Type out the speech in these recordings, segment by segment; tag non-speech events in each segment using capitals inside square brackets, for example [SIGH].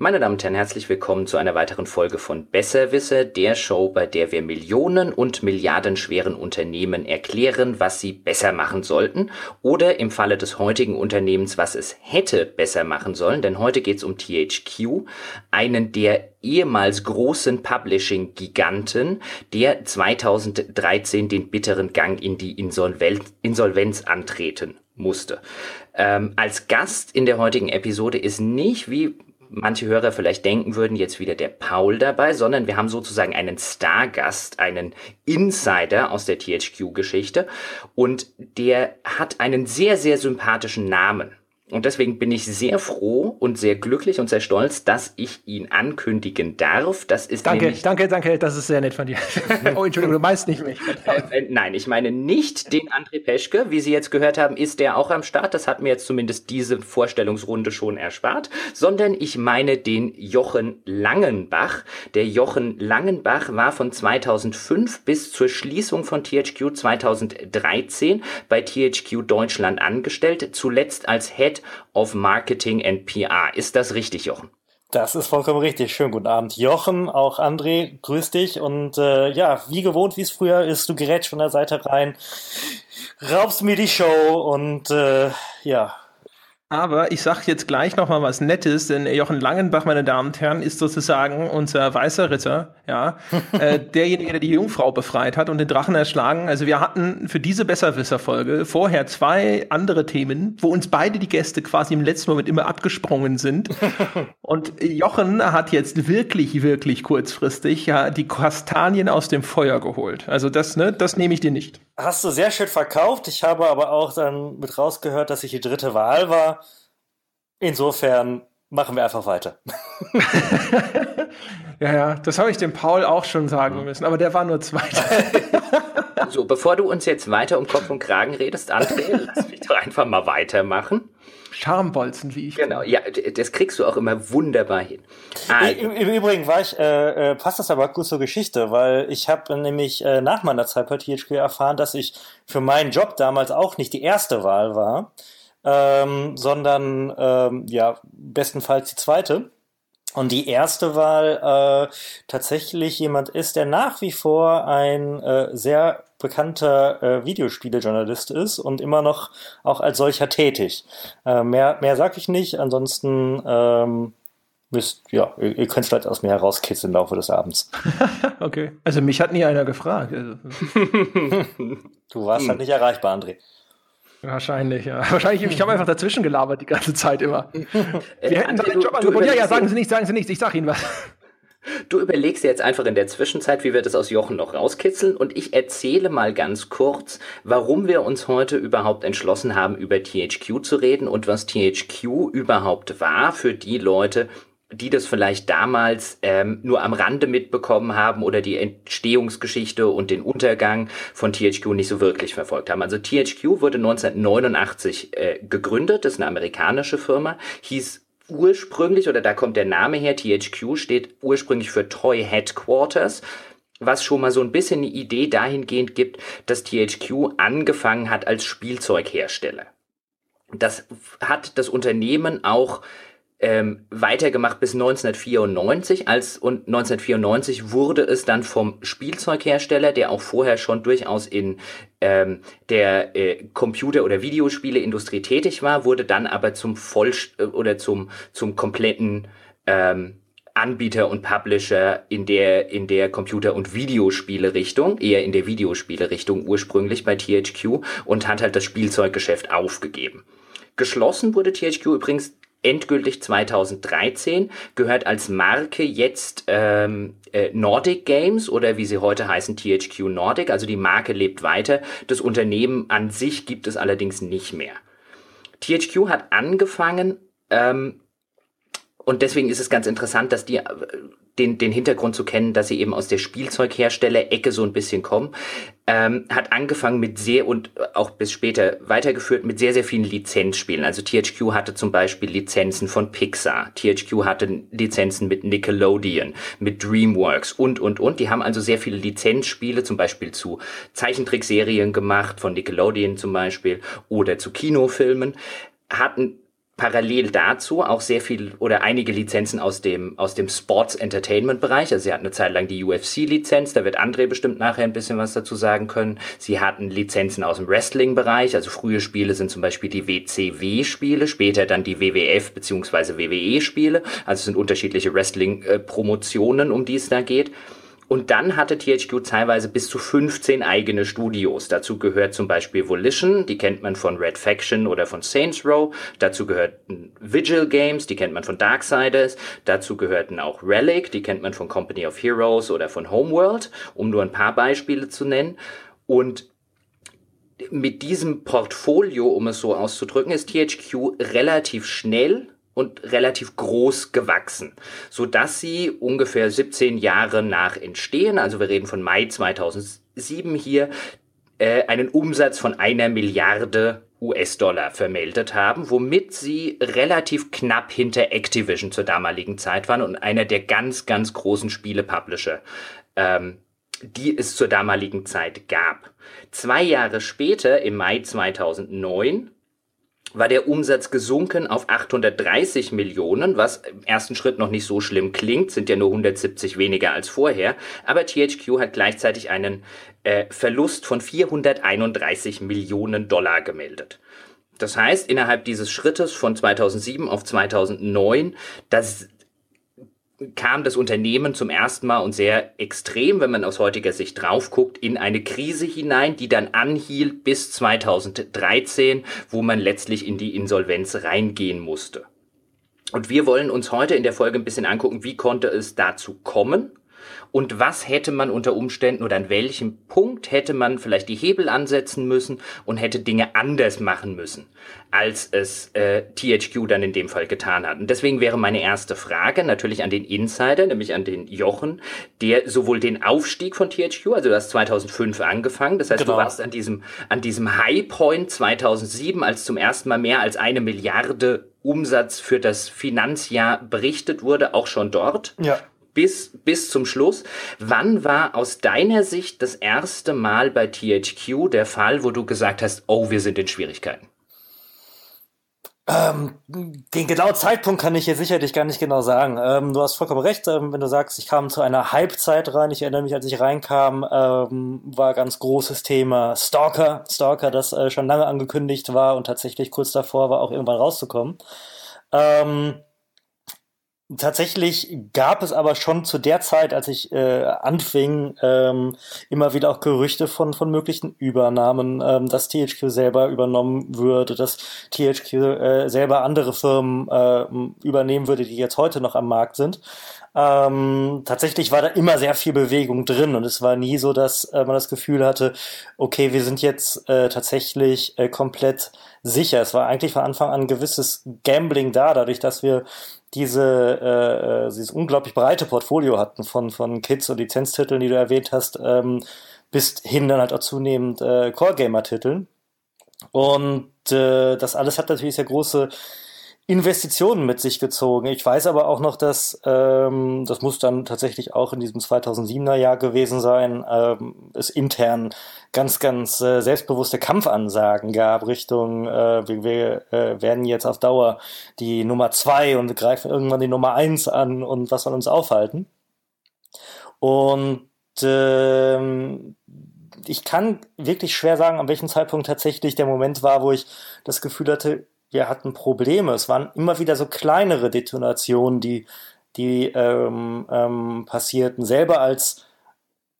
Meine Damen und Herren, herzlich willkommen zu einer weiteren Folge von Besserwisser, der Show, bei der wir Millionen und Milliardenschweren Unternehmen erklären, was sie besser machen sollten oder im Falle des heutigen Unternehmens, was es hätte besser machen sollen, denn heute geht es um THQ, einen der ehemals großen Publishing-Giganten, der 2013 den bitteren Gang in die Insolvenz, Insolvenz antreten musste. Ähm, als Gast in der heutigen Episode ist nicht, wie manche Hörer vielleicht denken würden, jetzt wieder der Paul dabei, sondern wir haben sozusagen einen Stargast, einen Insider aus der THQ-Geschichte und der hat einen sehr, sehr sympathischen Namen. Und deswegen bin ich sehr froh und sehr glücklich und sehr stolz, dass ich ihn ankündigen darf. Das ist danke, danke, danke, das ist sehr nett von dir. [LAUGHS] oh, Entschuldigung, du meinst nicht mich. Äh, äh, nein, ich meine nicht den André Peschke. Wie Sie jetzt gehört haben, ist der auch am Start. Das hat mir jetzt zumindest diese Vorstellungsrunde schon erspart. Sondern ich meine den Jochen Langenbach. Der Jochen Langenbach war von 2005 bis zur Schließung von THQ 2013 bei THQ Deutschland angestellt. Zuletzt als Head of Marketing and PR. Ist das richtig, Jochen? Das ist vollkommen richtig. Schönen guten Abend, Jochen, auch André, grüß dich. Und äh, ja, wie gewohnt, wie es früher ist, du gerätst von der Seite rein, raubst mir die Show und äh, ja, aber ich sage jetzt gleich noch mal was Nettes, denn Jochen Langenbach, meine Damen und Herren, ist sozusagen unser weißer Ritter, ja, [LAUGHS] äh, derjenige, der die Jungfrau befreit hat und den Drachen erschlagen. Also wir hatten für diese Besserwisser-Folge vorher zwei andere Themen, wo uns beide die Gäste quasi im letzten Moment immer abgesprungen sind. [LAUGHS] und Jochen hat jetzt wirklich, wirklich kurzfristig ja die Kastanien aus dem Feuer geholt. Also das, ne, das nehme ich dir nicht. Hast du sehr schön verkauft. Ich habe aber auch dann mit rausgehört, dass ich die dritte Wahl war. Insofern machen wir einfach weiter. [LAUGHS] ja, ja, das habe ich dem Paul auch schon sagen müssen, aber der war nur Zweiter. [LAUGHS] so, bevor du uns jetzt weiter um Kopf und Kragen redest, André, lass mich doch einfach mal weitermachen. Schambolzen, wie ich. Genau, ja, das kriegst du auch immer wunderbar hin. Also. Im, Im, Übrigen war ich, äh, äh, passt das aber gut zur Geschichte, weil ich habe nämlich äh, nach meiner Zeit bei THQ erfahren, dass ich für meinen Job damals auch nicht die erste Wahl war ähm, sondern ähm, ja bestenfalls die zweite. Und die erste Wahl äh, tatsächlich jemand ist, der nach wie vor ein äh, sehr bekannter äh, Videospielejournalist ist und immer noch auch als solcher tätig. Äh, mehr mehr sag ich nicht, ansonsten ähm, müsst, ja, ihr, ihr könnt vielleicht aus mir herauskitzeln im Laufe des Abends. [LAUGHS] okay. Also mich hat nie einer gefragt. Also. [LAUGHS] du warst hm. halt nicht erreichbar, André. Wahrscheinlich, ja. Wahrscheinlich, ich habe einfach dazwischen gelabert die ganze Zeit immer. [LAUGHS] Wir hätten doch den Job angeboten. Ja, ja, sagen Sie nichts, sagen Sie nichts, ich sag Ihnen was. Du überlegst jetzt einfach in der Zwischenzeit, wie wir das aus Jochen noch rauskitzeln und ich erzähle mal ganz kurz, warum wir uns heute überhaupt entschlossen haben, über THQ zu reden und was THQ überhaupt war für die Leute, die das vielleicht damals ähm, nur am Rande mitbekommen haben oder die Entstehungsgeschichte und den Untergang von THQ nicht so wirklich verfolgt haben. Also THQ wurde 1989 äh, gegründet, ist eine amerikanische Firma, hieß ursprünglich, oder da kommt der Name her, THQ steht ursprünglich für Toy Headquarters, was schon mal so ein bisschen eine Idee dahingehend gibt, dass THQ angefangen hat als Spielzeughersteller. Das hat das Unternehmen auch ähm, weitergemacht bis 1994. Als und 1994 wurde es dann vom Spielzeughersteller, der auch vorher schon durchaus in ähm, der äh, Computer- oder Videospieleindustrie tätig war, wurde dann aber zum Voll äh, oder zum zum kompletten ähm, Anbieter und Publisher in der in der Computer- und Videospiele-Richtung, eher in der Videospiele-Richtung ursprünglich bei THQ und hat halt das Spielzeuggeschäft aufgegeben. Geschlossen wurde THQ übrigens endgültig 2013, gehört als Marke jetzt ähm, äh, Nordic Games oder wie sie heute heißen THQ Nordic. Also die Marke lebt weiter. Das Unternehmen an sich gibt es allerdings nicht mehr. THQ hat angefangen ähm, und deswegen ist es ganz interessant, dass die den, den Hintergrund zu kennen, dass sie eben aus der Spielzeughersteller-Ecke so ein bisschen kommen, ähm, hat angefangen mit sehr und auch bis später weitergeführt mit sehr, sehr vielen Lizenzspielen. Also THQ hatte zum Beispiel Lizenzen von Pixar, THQ hatte Lizenzen mit Nickelodeon, mit DreamWorks und, und, und. Die haben also sehr viele Lizenzspiele, zum Beispiel zu Zeichentrickserien gemacht, von Nickelodeon zum Beispiel, oder zu Kinofilmen, hatten parallel dazu auch sehr viel oder einige Lizenzen aus dem, aus dem Sports Entertainment Bereich. Also sie hatten eine Zeit lang die UFC-Lizenz, da wird André bestimmt nachher ein bisschen was dazu sagen können. Sie hatten Lizenzen aus dem Wrestling-Bereich, also frühe Spiele sind zum Beispiel die WCW-Spiele, später dann die WWF bzw. WWE-Spiele. Also es sind unterschiedliche Wrestling-Promotionen, um die es da geht. Und dann hatte THQ teilweise bis zu 15 eigene Studios. Dazu gehört zum Beispiel Volition, die kennt man von Red Faction oder von Saints Row. Dazu gehörten Vigil Games, die kennt man von Darksiders. Dazu gehörten auch Relic, die kennt man von Company of Heroes oder von Homeworld, um nur ein paar Beispiele zu nennen. Und mit diesem Portfolio, um es so auszudrücken, ist THQ relativ schnell und relativ groß gewachsen, so dass sie ungefähr 17 Jahre nach Entstehen, also wir reden von Mai 2007 hier, äh, einen Umsatz von einer Milliarde US-Dollar vermeldet haben, womit sie relativ knapp hinter Activision zur damaligen Zeit waren und einer der ganz, ganz großen Spiele-Publisher, ähm, die es zur damaligen Zeit gab. Zwei Jahre später, im Mai 2009, war der Umsatz gesunken auf 830 Millionen, was im ersten Schritt noch nicht so schlimm klingt, sind ja nur 170 weniger als vorher, aber THQ hat gleichzeitig einen äh, Verlust von 431 Millionen Dollar gemeldet. Das heißt, innerhalb dieses Schrittes von 2007 auf 2009, das kam das Unternehmen zum ersten Mal und sehr extrem, wenn man aus heutiger Sicht drauf guckt, in eine Krise hinein, die dann anhielt bis 2013, wo man letztlich in die Insolvenz reingehen musste. Und wir wollen uns heute in der Folge ein bisschen angucken, wie konnte es dazu kommen und was hätte man unter Umständen oder an welchem Punkt hätte man vielleicht die Hebel ansetzen müssen und hätte Dinge anders machen müssen, als es äh, THQ dann in dem Fall getan hat. Und deswegen wäre meine erste Frage natürlich an den Insider, nämlich an den Jochen, der sowohl den Aufstieg von THQ, also du hast 2005 angefangen, das heißt, genau. du warst an diesem, an diesem High Point 2007, als zum ersten Mal mehr als eine Milliarde Umsatz für das Finanzjahr berichtet wurde, auch schon dort. Ja bis, bis zum Schluss. Wann war aus deiner Sicht das erste Mal bei THQ der Fall, wo du gesagt hast, oh, wir sind in Schwierigkeiten? Ähm, den genauen Zeitpunkt kann ich hier sicherlich gar nicht genau sagen. Ähm, du hast vollkommen recht, ähm, wenn du sagst, ich kam zu einer Halbzeit rein. Ich erinnere mich, als ich reinkam, ähm, war ganz großes Thema Stalker. Stalker, das äh, schon lange angekündigt war und tatsächlich kurz davor war, auch irgendwann rauszukommen. Ähm, Tatsächlich gab es aber schon zu der Zeit, als ich äh, anfing, ähm, immer wieder auch Gerüchte von, von möglichen Übernahmen, ähm, dass THQ selber übernommen würde, dass THQ äh, selber andere Firmen äh, übernehmen würde, die jetzt heute noch am Markt sind. Ähm, tatsächlich war da immer sehr viel Bewegung drin und es war nie so, dass äh, man das Gefühl hatte, okay, wir sind jetzt äh, tatsächlich äh, komplett sicher. Es war eigentlich von Anfang an ein gewisses Gambling da, dadurch, dass wir diese äh, äh, dieses unglaublich breite Portfolio hatten von von Kids und Lizenztiteln, die du erwähnt hast, ähm, bis hin dann halt auch zunehmend äh, Core Gamer Titeln. Und das alles hat natürlich sehr große Investitionen mit sich gezogen. Ich weiß aber auch noch, dass ähm, das muss dann tatsächlich auch in diesem 2007er Jahr gewesen sein, ähm, es intern ganz, ganz äh, selbstbewusste Kampfansagen gab Richtung, äh, wir, wir äh, werden jetzt auf Dauer die Nummer zwei und greifen irgendwann die Nummer eins an und was soll uns aufhalten. Und ähm, ich kann wirklich schwer sagen, an welchem Zeitpunkt tatsächlich der Moment war, wo ich das Gefühl hatte, wir hatten Probleme. Es waren immer wieder so kleinere Detonationen, die, die ähm, ähm, passierten. Selber als,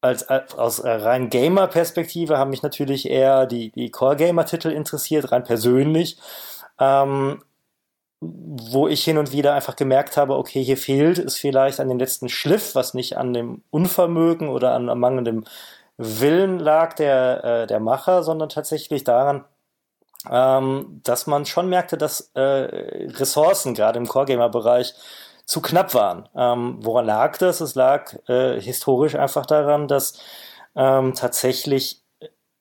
als, als aus rein Gamer-Perspektive haben mich natürlich eher die, die Core-Gamer-Titel interessiert, rein persönlich. Ähm, wo ich hin und wieder einfach gemerkt habe, okay, hier fehlt es vielleicht an dem letzten Schliff, was nicht an dem Unvermögen oder an, an mangelndem Willen lag der, äh, der Macher, sondern tatsächlich daran, ähm, dass man schon merkte, dass äh, Ressourcen gerade im Core-Gamer-Bereich zu knapp waren. Ähm, woran lag das? Es lag äh, historisch einfach daran, dass ähm, tatsächlich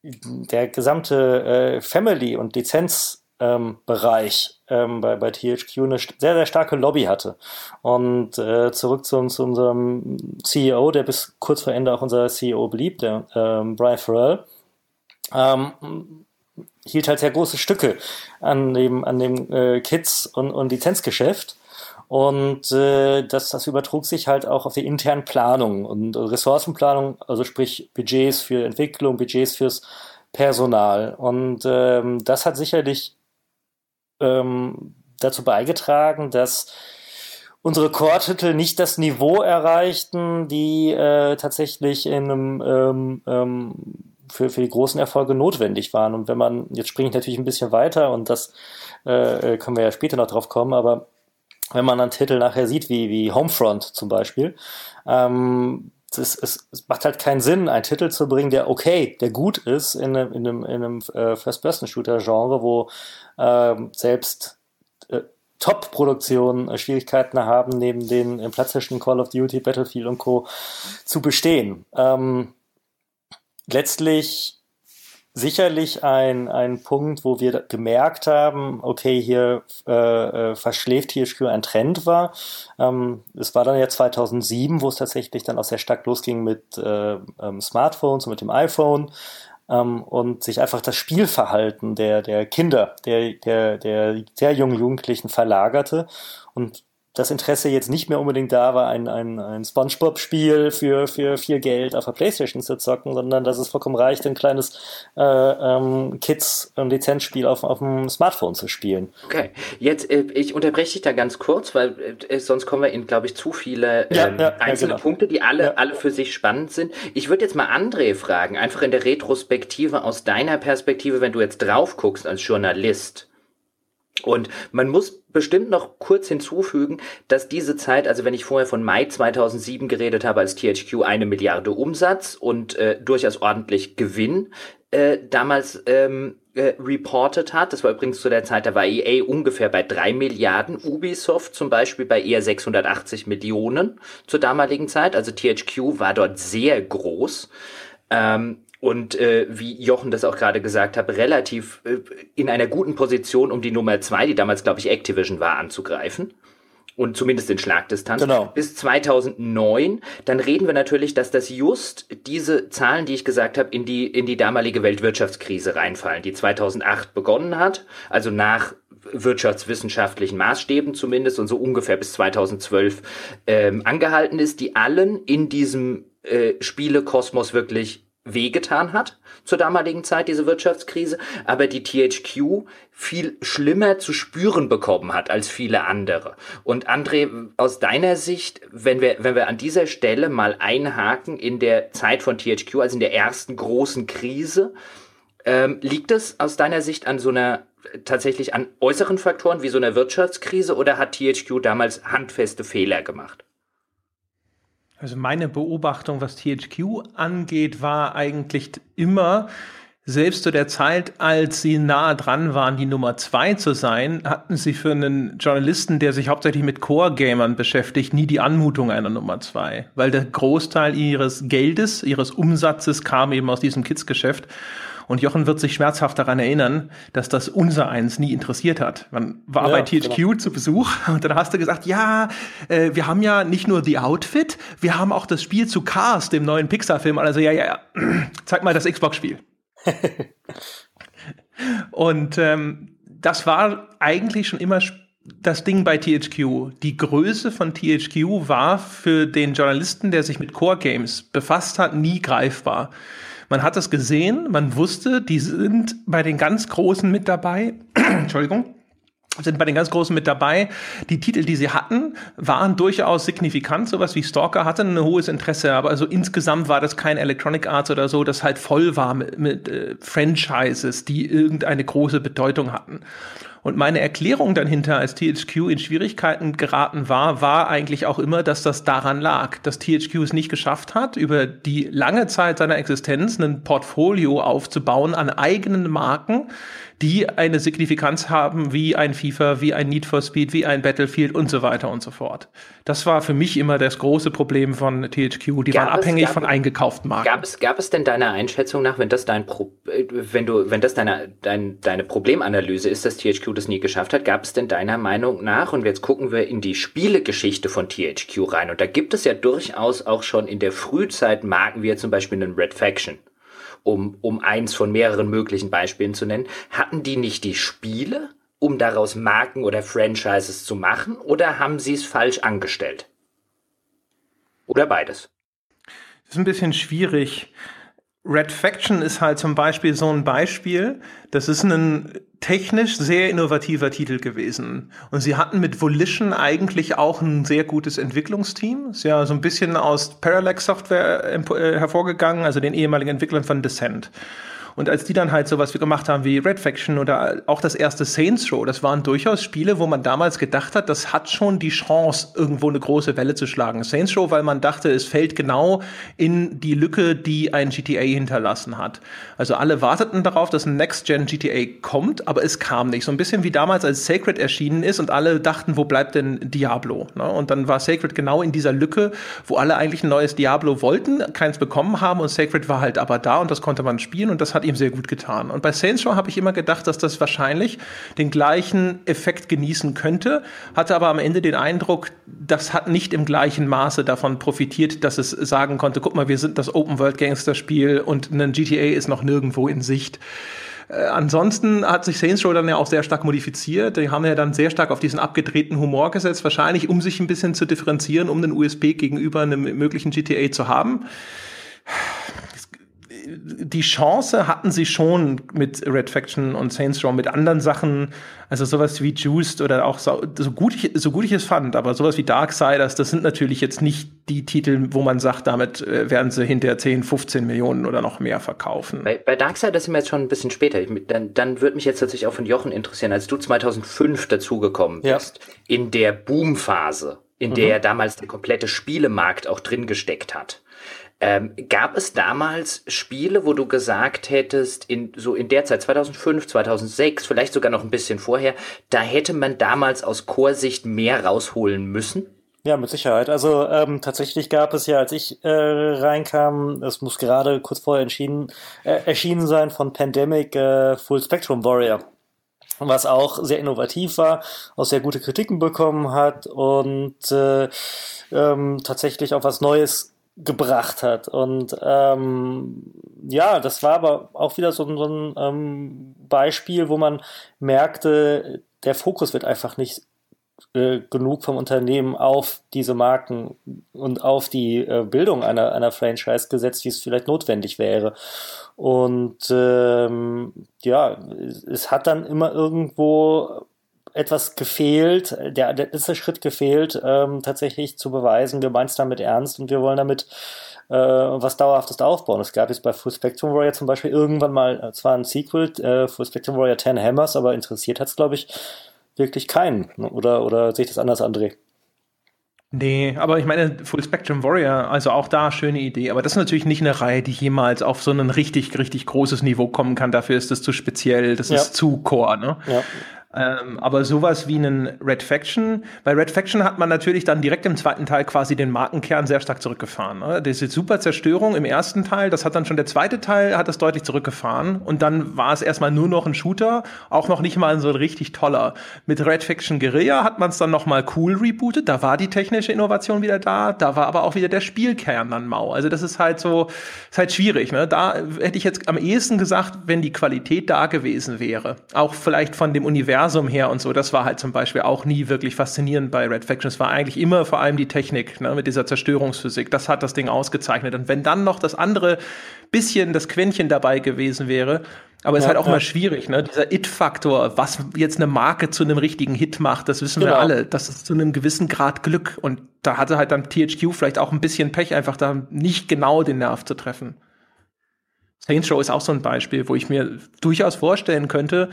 der gesamte äh, Family- und Lizenzbereich ähm, bei, bei THQ eine sehr, sehr starke Lobby hatte. Und äh, zurück zu, zu unserem CEO, der bis kurz vor Ende auch unser CEO blieb, der ähm, Brian Farrell. Ähm, hielt halt sehr große Stücke an dem, an dem äh, Kids- und, und Lizenzgeschäft. Und äh, das, das übertrug sich halt auch auf die internen Planung und Ressourcenplanung, also sprich Budgets für Entwicklung, Budgets fürs Personal. Und ähm, das hat sicherlich ähm, dazu beigetragen, dass unsere Core-Titel nicht das Niveau erreichten, die äh, tatsächlich in einem ähm, ähm, für, für die großen Erfolge notwendig waren. Und wenn man, jetzt springe ich natürlich ein bisschen weiter und das äh, äh können wir ja später noch drauf kommen, aber wenn man einen Titel nachher sieht, wie, wie Homefront zum Beispiel, ähm, es, es, es macht halt keinen Sinn, einen Titel zu bringen, der okay, der gut ist in einem, in einem, in einem äh, First-Person-Shooter-Genre, wo äh, selbst äh, Top-Produktionen äh, Schwierigkeiten haben, neben den im klassischen Call of Duty, Battlefield und Co. zu bestehen. Ähm, letztlich sicherlich ein, ein Punkt, wo wir gemerkt haben, okay, hier äh, äh, verschläft THQ ein Trend war. Ähm, es war dann ja 2007, wo es tatsächlich dann auch sehr stark losging mit äh, ähm, Smartphones und mit dem iPhone ähm, und sich einfach das Spielverhalten der, der Kinder, der, der, der sehr jungen Jugendlichen verlagerte und das Interesse jetzt nicht mehr unbedingt da war, ein, ein, ein Spongebob-Spiel für, für viel Geld auf der Playstation zu zocken, sondern dass es vollkommen reicht, ein kleines äh, ähm, Kids-Lizenzspiel auf, auf dem Smartphone zu spielen. Okay, jetzt, äh, ich unterbreche dich da ganz kurz, weil äh, sonst kommen wir in, glaube ich, zu viele ja, ähm, ja, einzelne ja, genau. Punkte, die alle, alle für sich spannend sind. Ich würde jetzt mal André fragen, einfach in der Retrospektive aus deiner Perspektive, wenn du jetzt drauf guckst als Journalist, und man muss bestimmt noch kurz hinzufügen, dass diese Zeit, also wenn ich vorher von Mai 2007 geredet habe, als THQ eine Milliarde Umsatz und äh, durchaus ordentlich Gewinn äh, damals ähm, äh, reported hat, das war übrigens zu der Zeit, da war EA ungefähr bei drei Milliarden, Ubisoft zum Beispiel bei eher 680 Millionen zur damaligen Zeit, also THQ war dort sehr groß. Ähm, und äh, wie Jochen das auch gerade gesagt hat, relativ äh, in einer guten Position, um die Nummer zwei, die damals, glaube ich, Activision war, anzugreifen. Und zumindest in Schlagdistanz. Genau. Bis 2009. Dann reden wir natürlich, dass das just diese Zahlen, die ich gesagt habe, in die, in die damalige Weltwirtschaftskrise reinfallen, die 2008 begonnen hat. Also nach wirtschaftswissenschaftlichen Maßstäben zumindest und so ungefähr bis 2012 ähm, angehalten ist, die allen in diesem äh, Spielekosmos wirklich wehgetan hat zur damaligen Zeit, diese Wirtschaftskrise, aber die THQ viel schlimmer zu spüren bekommen hat als viele andere. Und André, aus deiner Sicht, wenn wir, wenn wir an dieser Stelle mal einhaken in der Zeit von THQ, also in der ersten großen Krise, ähm, liegt es aus deiner Sicht an so einer tatsächlich an äußeren Faktoren wie so einer Wirtschaftskrise oder hat THQ damals handfeste Fehler gemacht? Also meine Beobachtung, was THQ angeht, war eigentlich immer, selbst zu der Zeit, als sie nahe dran waren, die Nummer zwei zu sein, hatten sie für einen Journalisten, der sich hauptsächlich mit Core-Gamern beschäftigt, nie die Anmutung einer Nummer zwei. Weil der Großteil ihres Geldes, ihres Umsatzes kam eben aus diesem Kids-Geschäft. Und Jochen wird sich schmerzhaft daran erinnern, dass das unser eins nie interessiert hat. Man war ja, bei THQ genau. zu Besuch [LAUGHS] und dann hast du gesagt, ja, äh, wir haben ja nicht nur The Outfit, wir haben auch das Spiel zu Cars, dem neuen Pixar-Film. Also ja, ja, ja, [CLEARS THROAT] zeig mal das Xbox-Spiel. [LAUGHS] und ähm, das war eigentlich schon immer das Ding bei THQ. Die Größe von THQ war für den Journalisten, der sich mit Core Games befasst hat, nie greifbar. Man hat es gesehen, man wusste, die sind bei den ganz Großen mit dabei. [CLEARS THROAT] Entschuldigung sind bei den ganz Großen mit dabei. Die Titel, die sie hatten, waren durchaus signifikant. Sowas wie Stalker hatte ein hohes Interesse, aber also insgesamt war das kein Electronic Arts oder so, das halt voll war mit, mit äh, Franchises, die irgendeine große Bedeutung hatten. Und meine Erklärung dann hinter, als THQ in Schwierigkeiten geraten war, war eigentlich auch immer, dass das daran lag, dass THQ es nicht geschafft hat, über die lange Zeit seiner Existenz ein Portfolio aufzubauen an eigenen Marken, die eine Signifikanz haben wie ein FIFA, wie ein Need for Speed, wie ein Battlefield und so weiter und so fort. Das war für mich immer das große Problem von THQ. Die gab waren abhängig es, von eingekauften Marken. Gab es, gab es denn deiner Einschätzung nach, wenn das dein Pro, äh, wenn du, wenn das deine, dein, deine Problemanalyse ist, dass THQ das nie geschafft hat, gab es denn deiner Meinung nach, und jetzt gucken wir in die Spielegeschichte von THQ rein, und da gibt es ja durchaus auch schon in der Frühzeit Marken wie zum Beispiel einen Red Faction um, um eins von mehreren möglichen Beispielen zu nennen, hatten die nicht die Spiele, um daraus Marken oder Franchises zu machen, oder haben sie es falsch angestellt? Oder beides? Das ist ein bisschen schwierig. Red Faction ist halt zum Beispiel so ein Beispiel. Das ist ein technisch sehr innovativer Titel gewesen. Und sie hatten mit Volition eigentlich auch ein sehr gutes Entwicklungsteam. Ist ja so ein bisschen aus Parallax Software äh, hervorgegangen, also den ehemaligen Entwicklern von Descent. Und als die dann halt sowas wie gemacht haben wie Red Faction oder auch das erste Saints Row, das waren durchaus Spiele, wo man damals gedacht hat, das hat schon die Chance, irgendwo eine große Welle zu schlagen. Saints Row, weil man dachte, es fällt genau in die Lücke, die ein GTA hinterlassen hat. Also alle warteten darauf, dass ein Next-Gen GTA kommt, aber es kam nicht. So ein bisschen wie damals, als Sacred erschienen ist und alle dachten, wo bleibt denn Diablo? Ne? Und dann war Sacred genau in dieser Lücke, wo alle eigentlich ein neues Diablo wollten, keins bekommen haben und Sacred war halt aber da und das konnte man spielen und das hat ihm sehr gut getan. Und bei Saints Row habe ich immer gedacht, dass das wahrscheinlich den gleichen Effekt genießen könnte, hatte aber am Ende den Eindruck, das hat nicht im gleichen Maße davon profitiert, dass es sagen konnte, guck mal, wir sind das Open World Gangster Spiel und ein GTA ist noch nirgendwo in Sicht. Äh, ansonsten hat sich Saints Row dann ja auch sehr stark modifiziert. Die haben ja dann sehr stark auf diesen abgedrehten Humor gesetzt, wahrscheinlich um sich ein bisschen zu differenzieren, um den USB gegenüber einem möglichen GTA zu haben die Chance hatten sie schon mit Red Faction und Saints Row, mit anderen Sachen, also sowas wie Juiced oder auch so, so gut ich, so gut ich es fand, aber sowas wie Darksiders, das sind natürlich jetzt nicht die Titel, wo man sagt, damit äh, werden sie hinter 10, 15 Millionen oder noch mehr verkaufen. Bei, bei Darksiders sind wir jetzt schon ein bisschen später. dann, dann würde mich jetzt tatsächlich auch von Jochen interessieren, als du 2005 dazugekommen bist, ja. in der Boomphase, in mhm. der damals der komplette Spielemarkt auch drin gesteckt hat. Ähm, gab es damals Spiele, wo du gesagt hättest, in, so in der Zeit 2005, 2006, vielleicht sogar noch ein bisschen vorher, da hätte man damals aus Chorsicht mehr rausholen müssen? Ja, mit Sicherheit. Also ähm, tatsächlich gab es ja, als ich äh, reinkam, es muss gerade kurz vorher entschieden, äh, erschienen sein von Pandemic äh, Full Spectrum Warrior was auch sehr innovativ war, auch sehr gute Kritiken bekommen hat und äh, ähm, tatsächlich auch was Neues gebracht hat. Und ähm, ja, das war aber auch wieder so, so ein ähm, Beispiel, wo man merkte, der Fokus wird einfach nicht äh, genug vom Unternehmen auf diese Marken und auf die äh, Bildung einer, einer Franchise gesetzt, wie es vielleicht notwendig wäre. Und ähm, ja, es hat dann immer irgendwo etwas gefehlt, der, der letzte Schritt gefehlt, ähm, tatsächlich zu beweisen, wir meinen es damit ernst und wir wollen damit äh, was Dauerhaftes aufbauen. Es gab jetzt bei Full Spectrum Warrior zum Beispiel irgendwann mal äh, zwar ein Sequel, äh, Full Spectrum Warrior 10 Hammers, aber interessiert hat es, glaube ich, wirklich keinen. Oder, oder sehe ich das anders, André? Nee, aber ich meine, Full Spectrum Warrior, also auch da schöne Idee. Aber das ist natürlich nicht eine Reihe, die jemals auf so ein richtig, richtig großes Niveau kommen kann. Dafür ist das zu speziell, das ja. ist zu core, ne? Ja. Ähm, aber sowas wie einen Red Faction, bei Red Faction hat man natürlich dann direkt im zweiten Teil quasi den Markenkern sehr stark zurückgefahren. Ne? Diese super Zerstörung im ersten Teil, das hat dann schon der zweite Teil, hat das deutlich zurückgefahren. Und dann war es erstmal nur noch ein Shooter, auch noch nicht mal so ein richtig toller. Mit Red Faction Guerilla hat man es dann nochmal cool rebootet, da war die technische Innovation wieder da, da war aber auch wieder der Spielkern dann mau. Also das ist halt so, ist halt schwierig. Ne? Da hätte ich jetzt am ehesten gesagt, wenn die Qualität da gewesen wäre. Auch vielleicht von dem Universum Universum her und so, das war halt zum Beispiel auch nie wirklich faszinierend bei Red Faction. Es war eigentlich immer vor allem die Technik ne, mit dieser Zerstörungsphysik. Das hat das Ding ausgezeichnet. Und wenn dann noch das andere bisschen, das Quäntchen dabei gewesen wäre, aber es ja, ist halt auch ja. mal schwierig, ne? Dieser It-Faktor, was jetzt eine Marke zu einem richtigen Hit macht, das wissen genau. wir alle. Das ist zu einem gewissen Grad Glück. Und da hatte halt dann THQ vielleicht auch ein bisschen Pech, einfach da nicht genau den Nerv zu treffen. Saints Row ist auch so ein Beispiel, wo ich mir durchaus vorstellen könnte,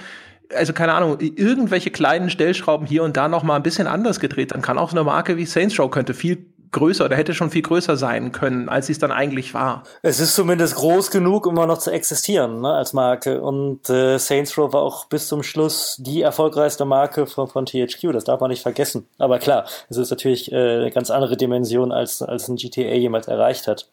also keine Ahnung, irgendwelche kleinen Stellschrauben hier und da noch mal ein bisschen anders gedreht, dann kann auch so eine Marke wie Saints Row könnte viel größer oder hätte schon viel größer sein können, als sie es dann eigentlich war. Es ist zumindest groß genug, um noch zu existieren ne, als Marke. Und äh, Saints Row war auch bis zum Schluss die erfolgreichste Marke von, von THQ. Das darf man nicht vergessen. Aber klar, es ist natürlich äh, eine ganz andere Dimension, als, als ein GTA jemals erreicht hat.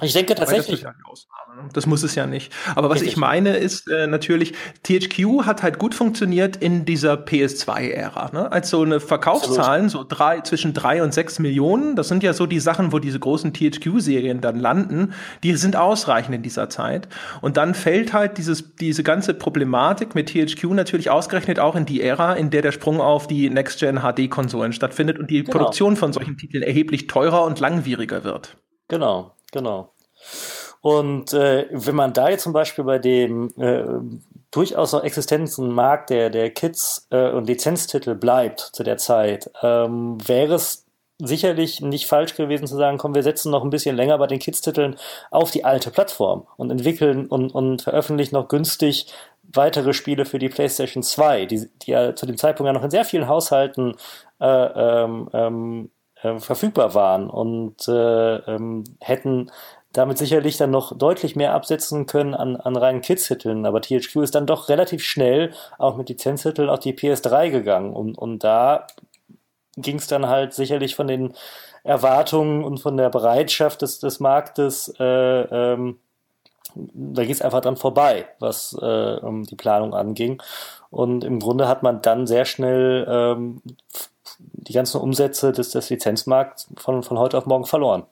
Ich denke tatsächlich. Das, ja ne? das, muss es ja nicht. Aber was Richtig. ich meine ist äh, natürlich, THQ hat halt gut funktioniert in dieser PS2-Ära. Ne? Als so eine Verkaufszahlen, Absolut. so drei, zwischen drei und sechs Millionen, das sind ja so die Sachen, wo diese großen THQ-Serien dann landen, die sind ausreichend in dieser Zeit. Und dann fällt halt dieses, diese ganze Problematik mit THQ natürlich ausgerechnet auch in die Ära, in der der Sprung auf die Next-Gen-HD-Konsolen stattfindet und die genau. Produktion von solchen Titeln erheblich teurer und langwieriger wird. Genau. Genau. Und äh, wenn man da jetzt zum Beispiel bei dem äh, durchaus noch existenten Markt der, der Kids äh, und Lizenztitel bleibt zu der Zeit, ähm, wäre es sicherlich nicht falsch gewesen zu sagen, komm, wir setzen noch ein bisschen länger bei den Kids-Titeln auf die alte Plattform und entwickeln und, und veröffentlichen noch günstig weitere Spiele für die PlayStation 2, die, die ja zu dem Zeitpunkt ja noch in sehr vielen Haushalten äh, ähm, ähm, äh, verfügbar waren und äh, ähm, hätten damit sicherlich dann noch deutlich mehr absetzen können an, an reinen Kids-Titeln. Aber THQ ist dann doch relativ schnell auch mit Lizenztiteln auf die PS3 gegangen. Und, und da ging es dann halt sicherlich von den Erwartungen und von der Bereitschaft des, des Marktes, äh, ähm, da ging es einfach dran vorbei, was äh, um die Planung anging. Und im Grunde hat man dann sehr schnell ähm, die ganzen Umsätze des, des Lizenzmarkts von, von heute auf morgen verloren.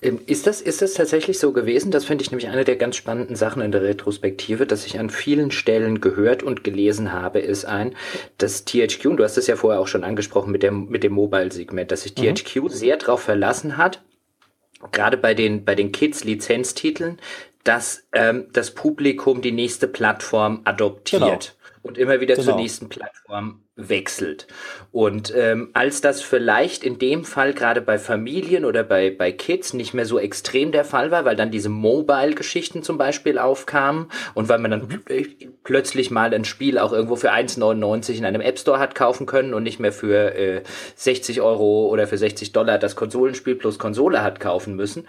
Ähm, ist das, ist das tatsächlich so gewesen? Das finde ich nämlich eine der ganz spannenden Sachen in der Retrospektive, dass ich an vielen Stellen gehört und gelesen habe, ist ein, dass THQ, und du hast es ja vorher auch schon angesprochen mit dem, mit dem Mobile-Segment, dass sich mhm. THQ sehr darauf verlassen hat, gerade bei den, bei den Kids-Lizenztiteln, dass ähm, das Publikum die nächste Plattform adoptiert. Genau und immer wieder genau. zur nächsten Plattform wechselt. Und ähm, als das vielleicht in dem Fall gerade bei Familien oder bei, bei Kids nicht mehr so extrem der Fall war, weil dann diese Mobile-Geschichten zum Beispiel aufkamen und weil man dann mhm. plötzlich mal ein Spiel auch irgendwo für 1,99 in einem App Store hat kaufen können und nicht mehr für äh, 60 Euro oder für 60 Dollar das Konsolenspiel plus Konsole hat kaufen müssen,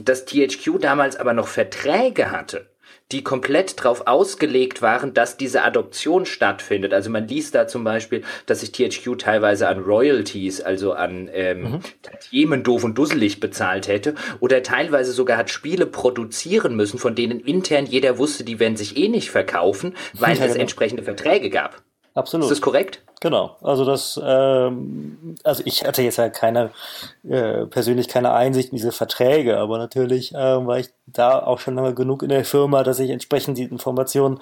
dass THQ damals aber noch Verträge hatte die komplett darauf ausgelegt waren, dass diese Adoption stattfindet. Also man liest da zum Beispiel, dass sich THQ teilweise an Royalties, also an ähm, mhm. Doof und dusselig bezahlt hätte oder teilweise sogar hat Spiele produzieren müssen, von denen intern jeder wusste, die werden sich eh nicht verkaufen, weil [LAUGHS] ja, es genau. entsprechende Verträge gab. Absolut. Ist das korrekt? Genau. Also das, ähm, also ich hatte jetzt ja keine äh, persönlich keine Einsicht in diese Verträge, aber natürlich äh, war ich da auch schon lange genug in der Firma, dass ich entsprechend die Informationen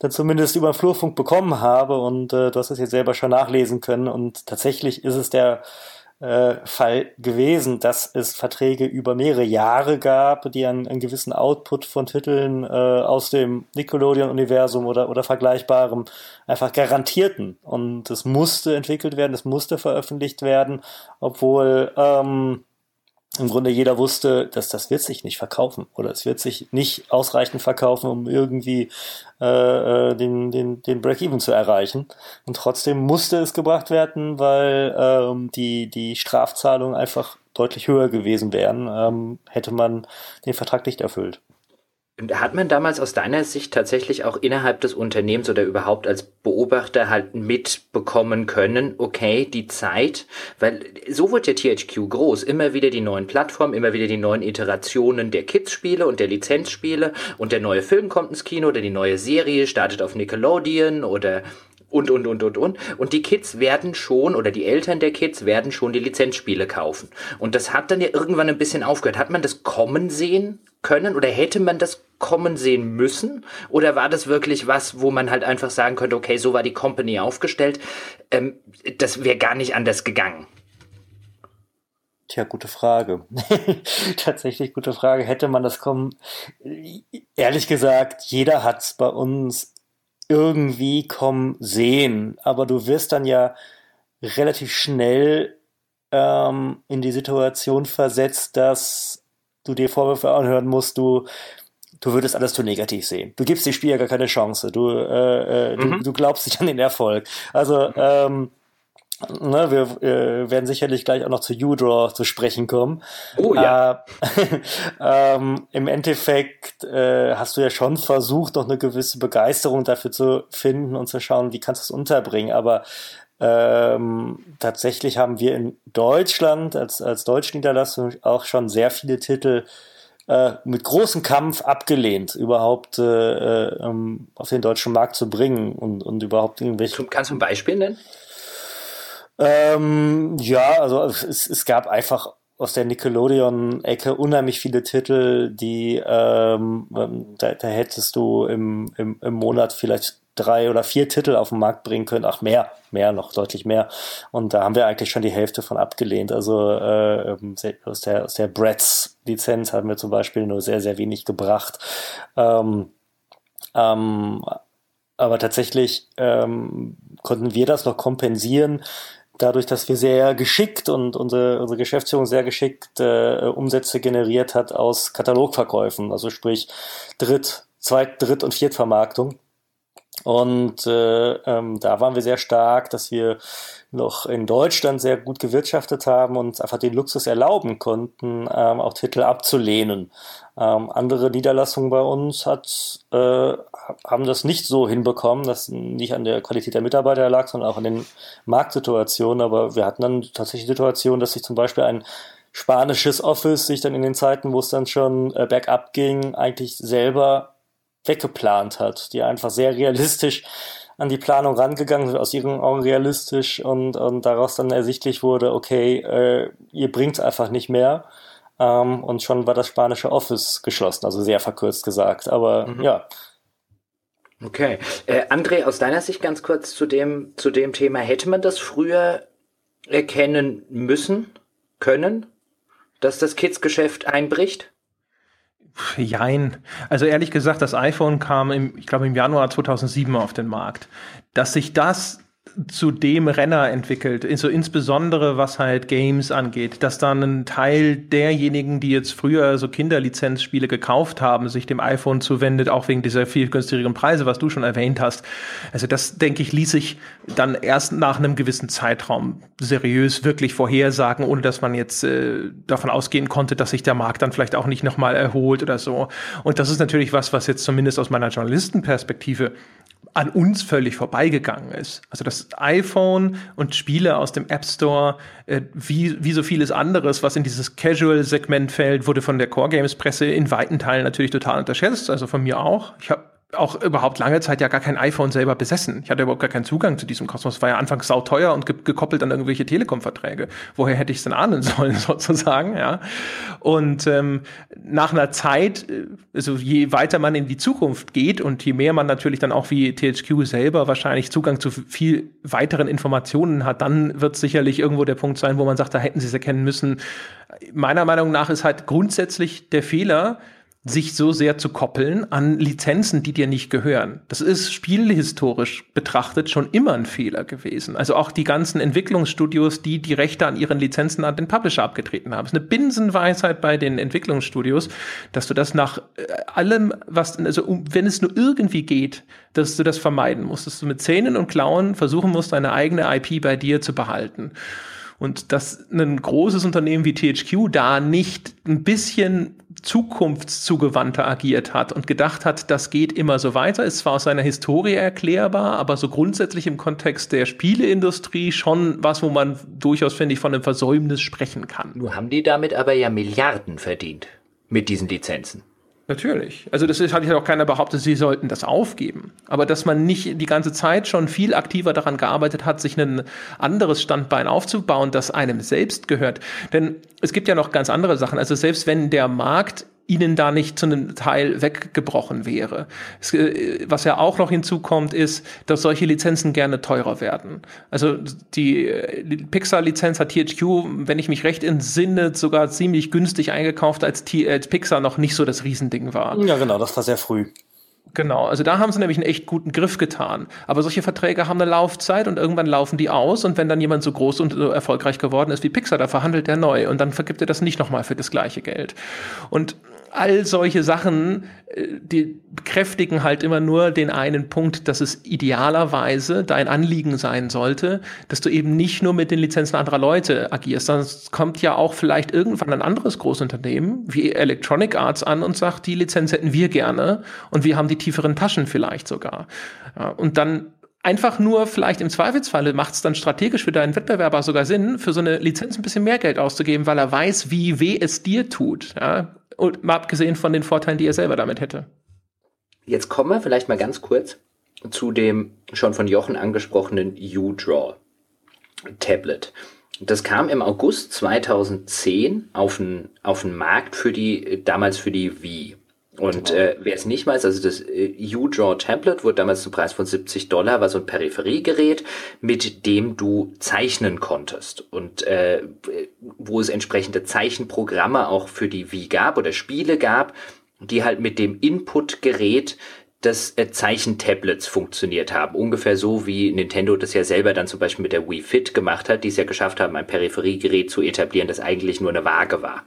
dann zumindest über den Flurfunk bekommen habe und äh, du hast es jetzt selber schon nachlesen können und tatsächlich ist es der äh, Fall gewesen, dass es Verträge über mehrere Jahre gab, die einen, einen gewissen Output von Titeln äh, aus dem Nickelodeon-Universum oder, oder Vergleichbarem einfach garantierten. Und es musste entwickelt werden, es musste veröffentlicht werden, obwohl ähm, im Grunde jeder wusste, dass das wird sich nicht verkaufen oder es wird sich nicht ausreichend verkaufen, um irgendwie äh, äh, den, den, den Break-Even zu erreichen. Und trotzdem musste es gebracht werden, weil ähm, die, die Strafzahlungen einfach deutlich höher gewesen wären, ähm, hätte man den Vertrag nicht erfüllt. Hat man damals aus deiner Sicht tatsächlich auch innerhalb des Unternehmens oder überhaupt als Beobachter halt mitbekommen können, okay, die Zeit, weil so wird ja THQ groß, immer wieder die neuen Plattformen, immer wieder die neuen Iterationen der Kids-Spiele und der Lizenzspiele. Und der neue Film kommt ins Kino oder die neue Serie startet auf Nickelodeon oder und, und, und, und, und. Und die Kids werden schon, oder die Eltern der Kids werden schon die Lizenzspiele kaufen. Und das hat dann ja irgendwann ein bisschen aufgehört. Hat man das kommen sehen können oder hätte man das kommen sehen müssen? Oder war das wirklich was, wo man halt einfach sagen könnte, okay, so war die Company aufgestellt, ähm, das wäre gar nicht anders gegangen? Tja, gute Frage. [LAUGHS] Tatsächlich gute Frage. Hätte man das kommen? Ehrlich gesagt, jeder hat's bei uns irgendwie kommen sehen. Aber du wirst dann ja relativ schnell ähm, in die Situation versetzt, dass du dir Vorwürfe anhören musst, du du würdest alles zu negativ sehen. Du gibst dem Spiel ja gar keine Chance. Du, äh, äh, mhm. du, du glaubst nicht an den Erfolg. Also, ähm, ne, wir äh, werden sicherlich gleich auch noch zu U-Draw zu sprechen kommen. Oh ja. Äh, [LAUGHS] ähm, Im Endeffekt äh, hast du ja schon versucht, noch eine gewisse Begeisterung dafür zu finden und zu schauen, wie kannst du es unterbringen. Aber ähm, tatsächlich haben wir in Deutschland als, als Deutschniederlassung auch schon sehr viele Titel äh, mit großem Kampf abgelehnt, überhaupt äh, äh, auf den deutschen Markt zu bringen und, und überhaupt irgendwelche. Kannst du ein Beispiel nennen? Ähm, ja, also es, es gab einfach aus der Nickelodeon-Ecke unheimlich viele Titel, die ähm, da, da hättest du im, im, im Monat vielleicht drei oder vier Titel auf den Markt bringen können. Ach, mehr, mehr noch, deutlich mehr. Und da haben wir eigentlich schon die Hälfte von abgelehnt. Also äh, ähm, aus der, aus der Bratz-Lizenz haben wir zum Beispiel nur sehr, sehr wenig gebracht. Ähm, ähm, aber tatsächlich ähm, konnten wir das noch kompensieren dadurch, dass wir sehr geschickt und unsere, unsere Geschäftsführung sehr geschickt äh, Umsätze generiert hat aus Katalogverkäufen, also sprich Dritt-, Zweit-, Dritt- und Viertvermarktung. Und äh, ähm, da waren wir sehr stark, dass wir noch in Deutschland sehr gut gewirtschaftet haben und einfach den Luxus erlauben konnten, ähm, auch Titel abzulehnen. Ähm, andere Niederlassungen bei uns hat, äh, haben das nicht so hinbekommen, dass nicht an der Qualität der Mitarbeiter lag, sondern auch an den Marktsituationen. Aber wir hatten dann tatsächlich die Situation, dass sich zum Beispiel ein spanisches Office sich dann in den Zeiten, wo es dann schon äh, bergab ging, eigentlich selber weggeplant hat, die einfach sehr realistisch an die Planung rangegangen sind, aus ihren Augen realistisch und, und daraus dann ersichtlich wurde, okay, äh, ihr bringt es einfach nicht mehr. Ähm, und schon war das spanische Office geschlossen, also sehr verkürzt gesagt. Aber mhm. ja. Okay. Äh, André, aus deiner Sicht ganz kurz zu dem, zu dem Thema, hätte man das früher erkennen müssen, können, dass das Kids-Geschäft einbricht? Jein. Also ehrlich gesagt, das iPhone kam im, ich glaube, im Januar 2007 auf den Markt. Dass sich das zu dem Renner entwickelt, so insbesondere was halt Games angeht, dass dann ein Teil derjenigen, die jetzt früher so Kinderlizenzspiele gekauft haben, sich dem iPhone zuwendet, auch wegen dieser viel günstigeren Preise, was du schon erwähnt hast. Also das, denke ich, ließ sich dann erst nach einem gewissen Zeitraum seriös wirklich vorhersagen, ohne dass man jetzt äh, davon ausgehen konnte, dass sich der Markt dann vielleicht auch nicht nochmal erholt oder so. Und das ist natürlich was, was jetzt zumindest aus meiner Journalistenperspektive an uns völlig vorbeigegangen ist. Also das iPhone und Spiele aus dem App Store, äh, wie, wie so vieles anderes, was in dieses Casual-Segment fällt, wurde von der Core Games Presse in weiten Teilen natürlich total unterschätzt. Also von mir auch. Ich habe auch überhaupt lange Zeit ja gar kein iPhone selber besessen. Ich hatte überhaupt gar keinen Zugang zu diesem Kosmos. War ja anfangs sauteuer und ge gekoppelt an irgendwelche Telekom-Verträge. Woher hätte ich es denn ahnen [LAUGHS] sollen, sozusagen, ja? Und ähm, nach einer Zeit, äh, also je weiter man in die Zukunft geht und je mehr man natürlich dann auch wie THQ selber wahrscheinlich Zugang zu viel weiteren Informationen hat, dann wird sicherlich irgendwo der Punkt sein, wo man sagt, da hätten sie es erkennen müssen. Meiner Meinung nach ist halt grundsätzlich der Fehler, sich so sehr zu koppeln an Lizenzen, die dir nicht gehören. Das ist spielhistorisch betrachtet schon immer ein Fehler gewesen. Also auch die ganzen Entwicklungsstudios, die die Rechte an ihren Lizenzen an den Publisher abgetreten haben. Es ist eine Binsenweisheit bei den Entwicklungsstudios, dass du das nach äh, allem, was, also wenn es nur irgendwie geht, dass du das vermeiden musst, dass du mit Zähnen und Klauen versuchen musst, deine eigene IP bei dir zu behalten. Und dass ein großes Unternehmen wie THQ da nicht ein bisschen zukunftszugewandter agiert hat und gedacht hat, das geht immer so weiter, ist zwar aus seiner Historie erklärbar, aber so grundsätzlich im Kontext der Spieleindustrie schon was, wo man durchaus, finde ich, von einem Versäumnis sprechen kann. Nur haben die damit aber ja Milliarden verdient mit diesen Lizenzen. Natürlich. Also das ist, hat ja auch keiner behauptet, sie sollten das aufgeben. Aber dass man nicht die ganze Zeit schon viel aktiver daran gearbeitet hat, sich ein anderes Standbein aufzubauen, das einem selbst gehört. Denn es gibt ja noch ganz andere Sachen. Also selbst wenn der Markt ihnen da nicht zu einem Teil weggebrochen wäre. Es, äh, was ja auch noch hinzukommt, ist, dass solche Lizenzen gerne teurer werden. Also die äh, Pixar-Lizenz hat THQ, wenn ich mich recht entsinne, sogar ziemlich günstig eingekauft, als, T als Pixar noch nicht so das Riesending war. Ja, genau, das war sehr früh. Genau, also da haben sie nämlich einen echt guten Griff getan. Aber solche Verträge haben eine Laufzeit und irgendwann laufen die aus und wenn dann jemand so groß und so erfolgreich geworden ist wie Pixar, da verhandelt er neu und dann vergibt er das nicht nochmal für das gleiche Geld. Und all solche Sachen, äh, die bekräftigen halt immer nur den einen Punkt, dass es idealerweise dein Anliegen sein sollte, dass du eben nicht nur mit den Lizenzen anderer Leute agierst, es kommt ja auch vielleicht irgendwann ein anderes Großunternehmen wie Electronic Arts an und sagt, die Lizenz hätten wir gerne und wir haben die tieferen Taschen vielleicht sogar. Und dann einfach nur vielleicht im Zweifelsfalle macht es dann strategisch für deinen Wettbewerber sogar Sinn, für so eine Lizenz ein bisschen mehr Geld auszugeben, weil er weiß, wie weh es dir tut. Ja? Und mal abgesehen von den Vorteilen, die er selber damit hätte. Jetzt kommen wir vielleicht mal ganz kurz zu dem schon von Jochen angesprochenen U-Draw Tablet. Das kam im August 2010 auf den, auf den Markt für die, damals für die Wii. Und äh, wer es nicht weiß, also das äh, U-Draw Tablet wurde damals zum Preis von 70 Dollar, war so ein Peripheriegerät, mit dem du zeichnen konntest. Und äh, wo es entsprechende Zeichenprogramme auch für die Wii gab oder Spiele gab, die halt mit dem Inputgerät des äh, Zeichentablets funktioniert haben. Ungefähr so wie Nintendo das ja selber dann zum Beispiel mit der Wii Fit gemacht hat, die es ja geschafft haben, ein Peripheriegerät zu etablieren, das eigentlich nur eine Waage war.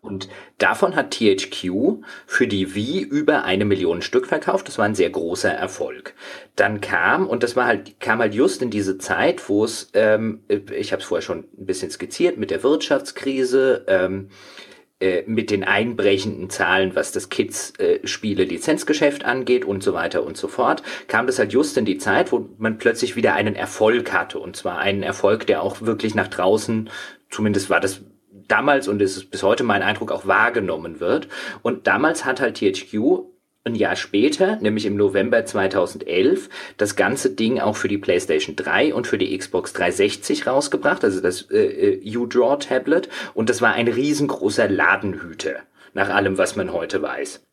Und davon hat THQ für die Wii über eine Million Stück verkauft. Das war ein sehr großer Erfolg. Dann kam, und das war halt, kam halt just in diese Zeit, wo es, ähm, ich habe es vorher schon ein bisschen skizziert, mit der Wirtschaftskrise, ähm, äh, mit den einbrechenden Zahlen, was das Kids-Spiele-Lizenzgeschäft äh, angeht und so weiter und so fort, kam das halt just in die Zeit, wo man plötzlich wieder einen Erfolg hatte. Und zwar einen Erfolg, der auch wirklich nach draußen, zumindest war das damals und ist bis heute mein Eindruck auch wahrgenommen wird. Und damals hat halt THQ ein Jahr später, nämlich im November 2011, das ganze Ding auch für die PlayStation 3 und für die Xbox 360 rausgebracht, also das äh, äh U-Draw Tablet. Und das war ein riesengroßer Ladenhüter, nach allem, was man heute weiß.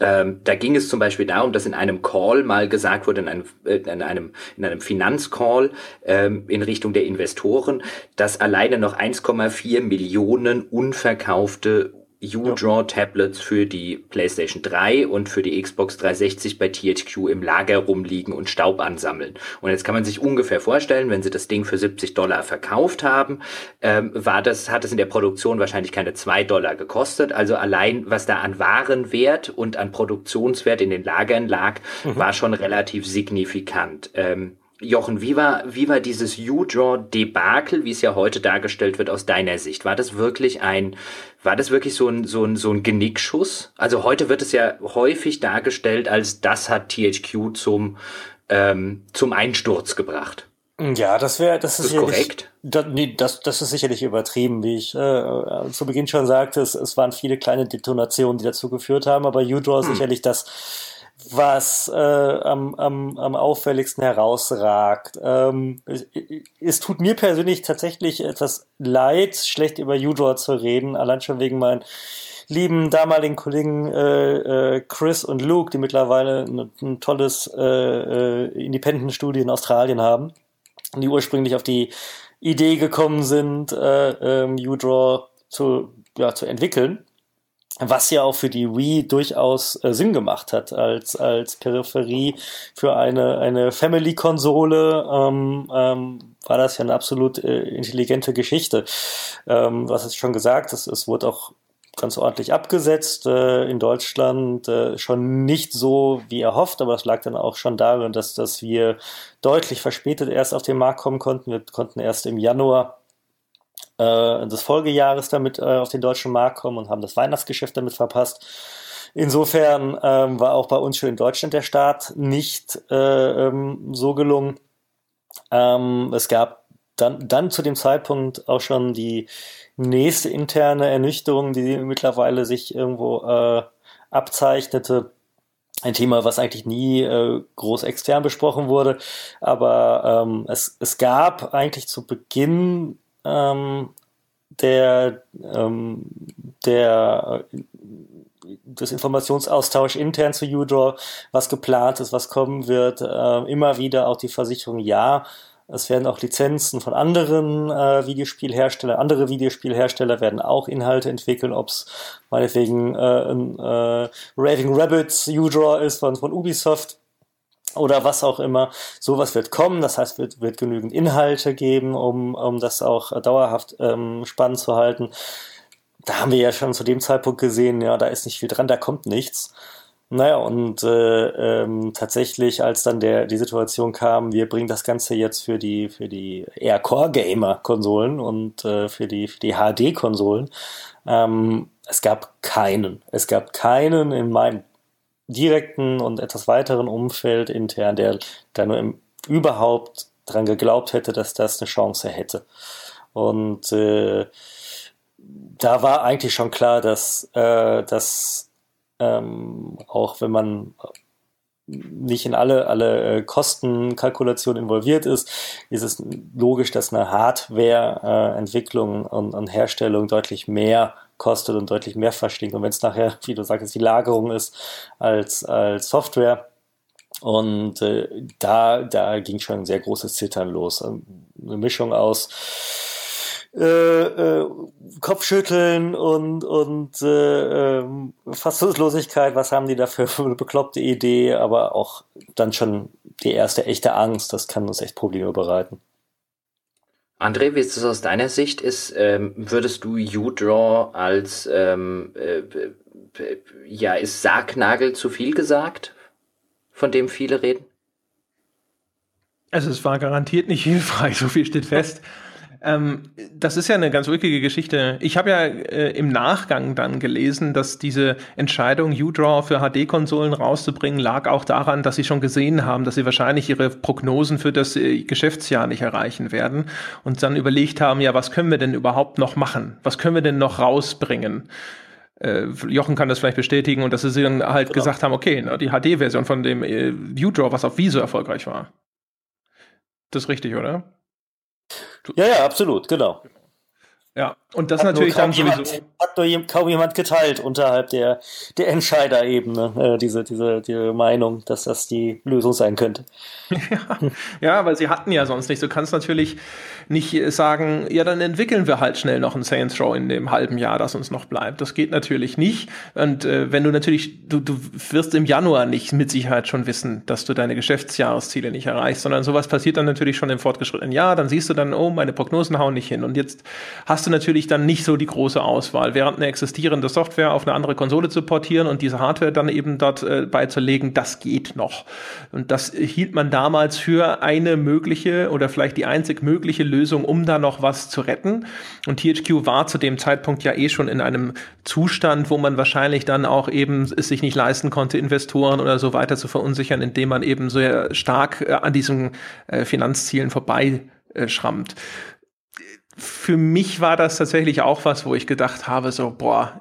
Ähm, da ging es zum Beispiel darum, dass in einem Call mal gesagt wurde, in einem, äh, in einem, in einem Finanzcall ähm, in Richtung der Investoren, dass alleine noch 1,4 Millionen unverkaufte U-Draw-Tablets für die PlayStation 3 und für die Xbox 360 bei THQ im Lager rumliegen und Staub ansammeln. Und jetzt kann man sich ungefähr vorstellen, wenn sie das Ding für 70 Dollar verkauft haben, ähm, war das, hat es in der Produktion wahrscheinlich keine 2 Dollar gekostet. Also allein, was da an Warenwert und an Produktionswert in den Lagern lag, mhm. war schon relativ signifikant. Ähm, Jochen, wie war, wie war dieses U-Draw-Debakel, wie es ja heute dargestellt wird, aus deiner Sicht? War das wirklich ein, war das wirklich so ein, so ein, so ein Genickschuss? Also heute wird es ja häufig dargestellt, als das hat THQ zum, ähm, zum Einsturz gebracht. Ja, das wäre, das ist, ist korrekt. Das, nee, das, das ist sicherlich übertrieben, wie ich äh, zu Beginn schon sagte. Es, es waren viele kleine Detonationen, die dazu geführt haben, aber U-Draw hm. sicherlich das was äh, am, am, am auffälligsten herausragt. Ähm, es, es tut mir persönlich tatsächlich etwas leid, schlecht über Udor zu reden, allein schon wegen meinen lieben damaligen Kollegen äh, äh, Chris und Luke, die mittlerweile ein, ein tolles äh, äh, Independent-Studio in Australien haben, die ursprünglich auf die Idee gekommen sind, äh, ähm, U-Draw zu, ja, zu entwickeln was ja auch für die Wii durchaus äh, Sinn gemacht hat als als Peripherie für eine eine Family-Konsole ähm, ähm, war das ja eine absolut äh, intelligente Geschichte. Ähm, was ist schon gesagt, es, es wurde auch ganz ordentlich abgesetzt äh, in Deutschland äh, schon nicht so wie erhofft, aber das lag dann auch schon darin, dass dass wir deutlich verspätet erst auf den Markt kommen konnten. Wir konnten erst im Januar äh, des Folgejahres damit äh, auf den deutschen Markt kommen und haben das Weihnachtsgeschäft damit verpasst. Insofern ähm, war auch bei uns schon in Deutschland der Start nicht äh, ähm, so gelungen. Ähm, es gab dann, dann zu dem Zeitpunkt auch schon die nächste interne Ernüchterung, die mittlerweile sich irgendwo äh, abzeichnete. Ein Thema, was eigentlich nie äh, groß extern besprochen wurde, aber ähm, es, es gab eigentlich zu Beginn ähm, der, ähm, der des Informationsaustausch intern zu UDraw, was geplant ist, was kommen wird, äh, immer wieder auch die Versicherung, ja, es werden auch Lizenzen von anderen äh, Videospielherstellern, andere Videospielhersteller werden auch Inhalte entwickeln, ob es meinetwegen äh, ein äh, Raving Rabbits UDraw ist von, von Ubisoft oder was auch immer. Sowas wird kommen, das heißt, wird, wird genügend Inhalte geben, um, um das auch dauerhaft ähm, spannend zu halten. Da haben wir ja schon zu dem Zeitpunkt gesehen, ja, da ist nicht viel dran, da kommt nichts. Naja, und äh, ähm, tatsächlich, als dann der die Situation kam, wir bringen das Ganze jetzt für die für die eher Core-Gamer-Konsolen und äh, für die für die HD-Konsolen, ähm, es gab keinen, es gab keinen in meinem direkten und etwas weiteren Umfeld intern, der da nur im, überhaupt dran geglaubt hätte, dass das eine Chance hätte. Und äh, da war eigentlich schon klar, dass, äh, dass ähm, auch wenn man nicht in alle, alle äh, Kostenkalkulationen involviert ist, ist es logisch, dass eine Hardware-Entwicklung äh, und, und Herstellung deutlich mehr kostet und deutlich mehr verschlingt. Und wenn es nachher, [LAUGHS] wie du sagst, die Lagerung ist als, als Software, und äh, da, da ging schon ein sehr großes Zittern los. Eine Mischung aus äh, äh, Kopfschütteln und, und äh, äh, Fassungslosigkeit, was haben die da für eine bekloppte Idee, aber auch dann schon die erste echte Angst, das kann uns echt Probleme bereiten. André, wie ist es aus deiner Sicht? Ist, ähm, würdest du U-Draw als, ähm, äh, ja, ist Sargnagel zu viel gesagt, von dem viele reden? Also es war garantiert nicht [LAUGHS] hilfreich, so viel steht fest. Ähm, das ist ja eine ganz ulkige Geschichte. Ich habe ja äh, im Nachgang dann gelesen, dass diese Entscheidung, U-Draw für HD-Konsolen rauszubringen, lag auch daran, dass sie schon gesehen haben, dass sie wahrscheinlich ihre Prognosen für das äh, Geschäftsjahr nicht erreichen werden und dann überlegt haben, ja, was können wir denn überhaupt noch machen? Was können wir denn noch rausbringen? Äh, Jochen kann das vielleicht bestätigen und dass sie dann halt genau. gesagt haben, okay, die HD-Version von dem äh, U-Draw, was auf Wii so erfolgreich war. Das ist richtig, oder? Ja, ja, absolut, genau. Ja, und das hat natürlich dann sowieso. Jemand, hat nur kaum jemand geteilt unterhalb der, der Entscheiderebene, äh, diese, diese, diese Meinung, dass das die Lösung sein könnte. [LAUGHS] ja, ja, aber sie hatten ja sonst nicht. Du kannst natürlich nicht sagen, ja, dann entwickeln wir halt schnell noch ein Saints Row in dem halben Jahr, das uns noch bleibt. Das geht natürlich nicht. Und äh, wenn du natürlich, du, du wirst im Januar nicht mit Sicherheit schon wissen, dass du deine Geschäftsjahresziele nicht erreichst, sondern sowas passiert dann natürlich schon im fortgeschrittenen Jahr. Dann siehst du dann, oh, meine Prognosen hauen nicht hin. Und jetzt hast du natürlich dann nicht so die große Auswahl, während eine existierende Software auf eine andere Konsole zu portieren und diese Hardware dann eben dort äh, beizulegen, das geht noch. Und das hielt man damals für eine mögliche oder vielleicht die einzig mögliche Lösung, um da noch was zu retten. Und THQ war zu dem Zeitpunkt ja eh schon in einem Zustand, wo man wahrscheinlich dann auch eben es sich nicht leisten konnte, Investoren oder so weiter zu verunsichern, indem man eben sehr stark äh, an diesen äh, Finanzzielen vorbei äh, schrammt für mich war das tatsächlich auch was, wo ich gedacht habe, so, boah,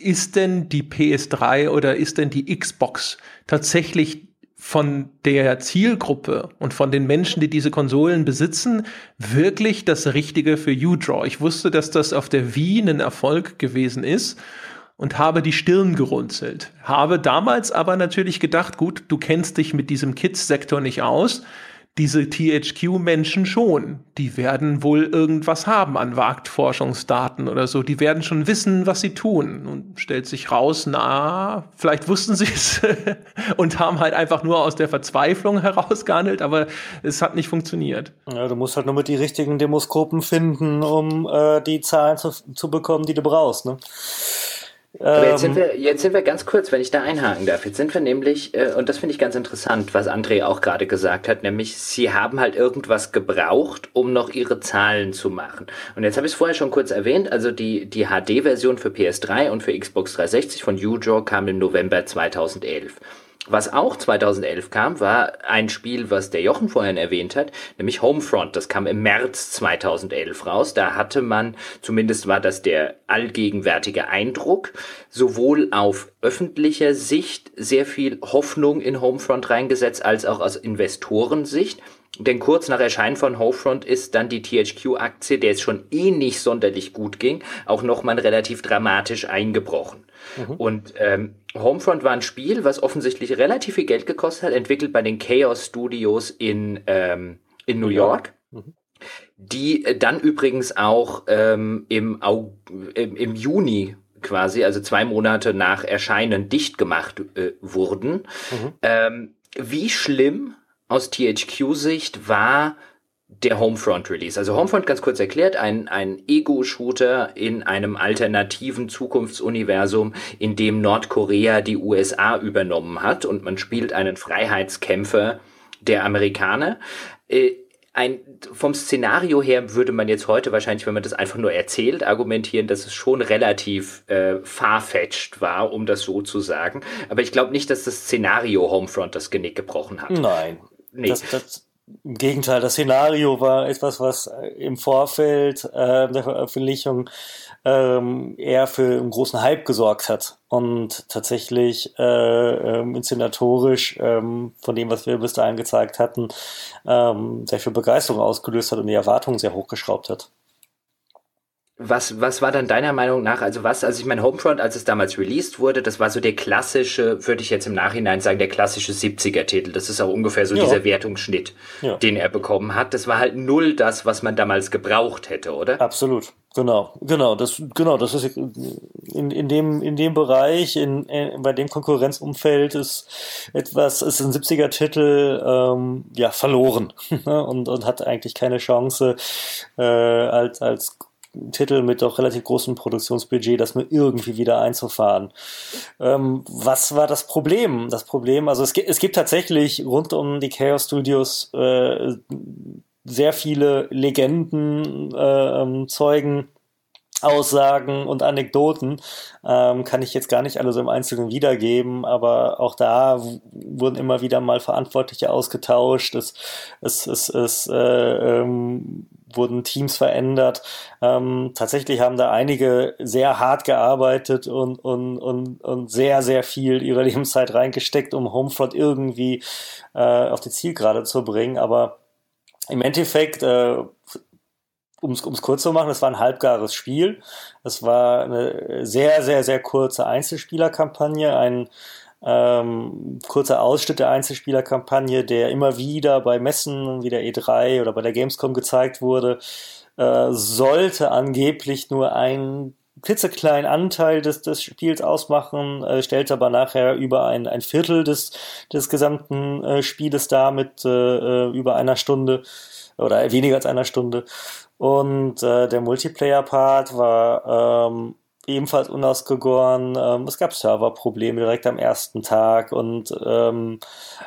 ist denn die PS3 oder ist denn die Xbox tatsächlich von der Zielgruppe und von den Menschen, die diese Konsolen besitzen, wirklich das Richtige für U-Draw? Ich wusste, dass das auf der Wii ein Erfolg gewesen ist und habe die Stirn gerunzelt. Habe damals aber natürlich gedacht, gut, du kennst dich mit diesem Kids-Sektor nicht aus diese THQ-Menschen schon. Die werden wohl irgendwas haben an Marktforschungsdaten oder so. Die werden schon wissen, was sie tun. Und stellt sich raus, na, vielleicht wussten sie es [LAUGHS] und haben halt einfach nur aus der Verzweiflung herausgehandelt, aber es hat nicht funktioniert. Ja, du musst halt nur mit die richtigen Demoskopen finden, um äh, die Zahlen zu, zu bekommen, die du brauchst. Ne? Aber jetzt sind, ähm. wir, jetzt sind wir ganz kurz, wenn ich da einhaken darf. Jetzt sind wir nämlich, äh, und das finde ich ganz interessant, was André auch gerade gesagt hat, nämlich sie haben halt irgendwas gebraucht, um noch ihre Zahlen zu machen. Und jetzt habe ich es vorher schon kurz erwähnt, also die, die HD-Version für PS3 und für Xbox 360 von UJAW kam im November 2011. Was auch 2011 kam, war ein Spiel, was der Jochen vorhin erwähnt hat, nämlich Homefront. Das kam im März 2011 raus. Da hatte man, zumindest war das der allgegenwärtige Eindruck, sowohl auf öffentlicher Sicht sehr viel Hoffnung in Homefront reingesetzt, als auch aus Investorensicht. Denn kurz nach Erscheinen von Homefront ist dann die THQ-Aktie, der es schon eh nicht sonderlich gut ging, auch nochmal relativ dramatisch eingebrochen. Mhm. Und ähm, Homefront war ein Spiel, was offensichtlich relativ viel Geld gekostet hat, entwickelt bei den Chaos Studios in, ähm, in New York. Mhm. Die äh, dann übrigens auch ähm, im, Au im, im Juni quasi, also zwei Monate nach Erscheinen, dicht gemacht äh, wurden. Mhm. Ähm, wie schlimm aus THQ-Sicht war der Homefront-Release. Also Homefront, ganz kurz erklärt, ein, ein Ego-Shooter in einem alternativen Zukunftsuniversum, in dem Nordkorea die USA übernommen hat und man spielt einen Freiheitskämpfer der Amerikaner. Äh, ein, vom Szenario her würde man jetzt heute wahrscheinlich, wenn man das einfach nur erzählt, argumentieren, dass es schon relativ äh, farfetched war, um das so zu sagen. Aber ich glaube nicht, dass das Szenario Homefront das Genick gebrochen hat. Nein. Nee. Das, das, Im Gegenteil, das Szenario war etwas, was äh, im Vorfeld äh, der Veröffentlichung ähm, eher für einen großen Hype gesorgt hat und tatsächlich äh, ähm, inszenatorisch ähm, von dem, was wir bis dahin gezeigt hatten, ähm, sehr viel Begeisterung ausgelöst hat und die Erwartungen sehr hochgeschraubt hat. Was, was war dann deiner Meinung nach, also was, also ich meine, Homefront, als es damals released wurde, das war so der klassische, würde ich jetzt im Nachhinein sagen, der klassische 70er-Titel. Das ist auch ungefähr so ja. dieser Wertungsschnitt, ja. den er bekommen hat. Das war halt null das, was man damals gebraucht hätte, oder? Absolut. Genau, genau, das, genau, das ist in, in dem, in dem Bereich, in, in bei dem Konkurrenzumfeld ist etwas, ist ein 70er-Titel, ähm, ja, verloren [LAUGHS] und, und hat eigentlich keine Chance, äh, als, als Titel mit doch relativ großem Produktionsbudget, das nur irgendwie wieder einzufahren. Ähm, was war das Problem? Das Problem, also es gibt, es gibt tatsächlich rund um die Chaos Studios äh, sehr viele Legenden, äh, ähm, Zeugen, Aussagen und Anekdoten ähm, kann ich jetzt gar nicht alle so im Einzelnen wiedergeben, aber auch da wurden immer wieder mal Verantwortliche ausgetauscht, es, es, es, es äh, ähm, wurden Teams verändert. Ähm, tatsächlich haben da einige sehr hart gearbeitet und, und, und, und sehr, sehr viel ihrer [LAUGHS] Lebenszeit reingesteckt, um Homefront irgendwie äh, auf die Zielgerade zu bringen, aber im Endeffekt äh, um es kurz zu machen, es war ein halbgares Spiel. Es war eine sehr, sehr, sehr kurze Einzelspielerkampagne, ein ähm, kurzer Ausschnitt der Einzelspielerkampagne, der immer wieder bei Messen wie der E3 oder bei der Gamescom gezeigt wurde, äh, sollte angeblich nur ein klitzekleinen Anteil des, des Spiels ausmachen, äh, stellt aber nachher über ein, ein Viertel des, des gesamten äh, Spieles dar mit äh, äh über einer Stunde oder weniger als einer Stunde. Und äh, der Multiplayer-Part war ähm, ebenfalls unausgegoren. Ähm, es gab Serverprobleme direkt am ersten Tag und ähm,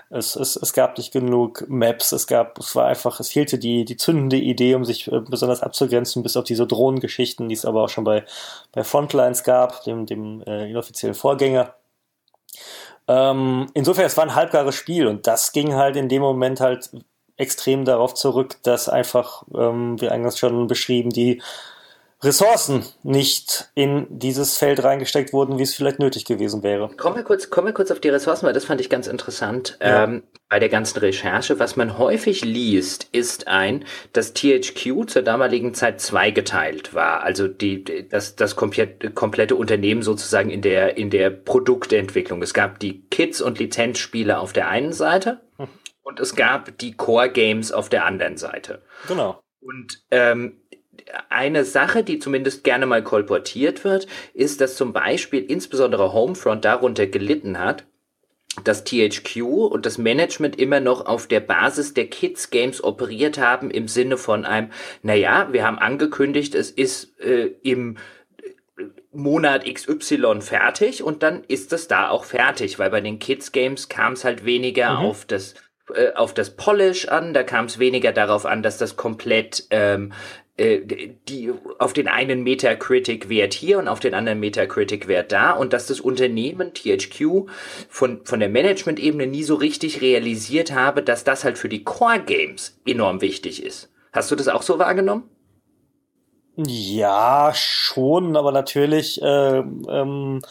es, es, es gab nicht genug Maps. Es gab, es war einfach, es fehlte die, die zündende Idee, um sich äh, besonders abzugrenzen, bis auf diese Drohnengeschichten, die es aber auch schon bei, bei Frontlines gab, dem, dem äh, inoffiziellen Vorgänger. Ähm, insofern, es war ein halbgares Spiel und das ging halt in dem Moment halt extrem darauf zurück, dass einfach, ähm, wie eingangs schon beschrieben, die Ressourcen nicht in dieses Feld reingesteckt wurden, wie es vielleicht nötig gewesen wäre. Kommen wir kurz, kommen wir kurz auf die Ressourcen, weil das fand ich ganz interessant ja. ähm, bei der ganzen Recherche. Was man häufig liest, ist ein, dass THQ zur damaligen Zeit zweigeteilt war. Also die, das, das komplette, komplette Unternehmen sozusagen in der, in der Produktentwicklung. Es gab die Kids und Lizenzspiele auf der einen Seite hm und es gab die Core Games auf der anderen Seite. Genau. Und ähm, eine Sache, die zumindest gerne mal kolportiert wird, ist, dass zum Beispiel insbesondere Homefront darunter gelitten hat, dass THQ und das Management immer noch auf der Basis der Kids Games operiert haben im Sinne von einem, naja, wir haben angekündigt, es ist äh, im Monat XY fertig und dann ist es da auch fertig, weil bei den Kids Games kam es halt weniger mhm. auf das äh, auf das Polish an, da kam es weniger darauf an, dass das komplett ähm, äh, die auf den einen Metacritic-Wert hier und auf den anderen Metacritic-Wert da und dass das Unternehmen THQ von, von der Management-Ebene nie so richtig realisiert habe, dass das halt für die Core-Games enorm wichtig ist. Hast du das auch so wahrgenommen? Ja, schon, aber natürlich äh, ähm,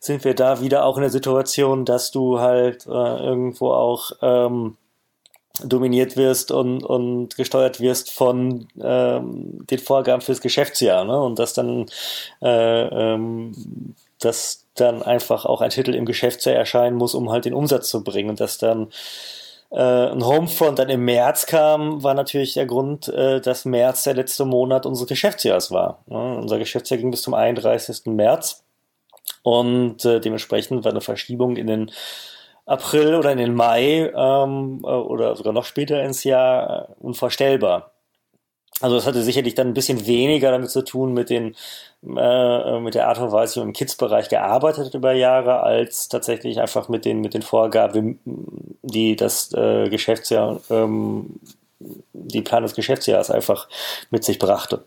sind wir da wieder auch in der Situation, dass du halt äh, irgendwo auch ähm, dominiert wirst und, und gesteuert wirst von ähm, den Vorgaben fürs Geschäftsjahr, ne? Und dass dann äh, ähm, dass dann einfach auch ein Titel im Geschäftsjahr erscheinen muss, um halt den Umsatz zu bringen und dass dann äh, ein Homefront dann im März kam, war natürlich der Grund, äh, dass März der letzte Monat unseres Geschäftsjahres war. Ne? Unser Geschäftsjahr ging bis zum 31. März und äh, dementsprechend war eine Verschiebung in den April oder in den Mai ähm, äh, oder sogar noch später ins Jahr äh, unvorstellbar. Also das hatte sicherlich dann ein bisschen weniger damit zu tun mit den äh, mit der Art und Weise, wie man im Kids-Bereich gearbeitet hat über Jahre, als tatsächlich einfach mit den mit den Vorgaben, die das äh, Geschäftsjahr ähm, die Plan des Geschäftsjahres einfach mit sich brachte.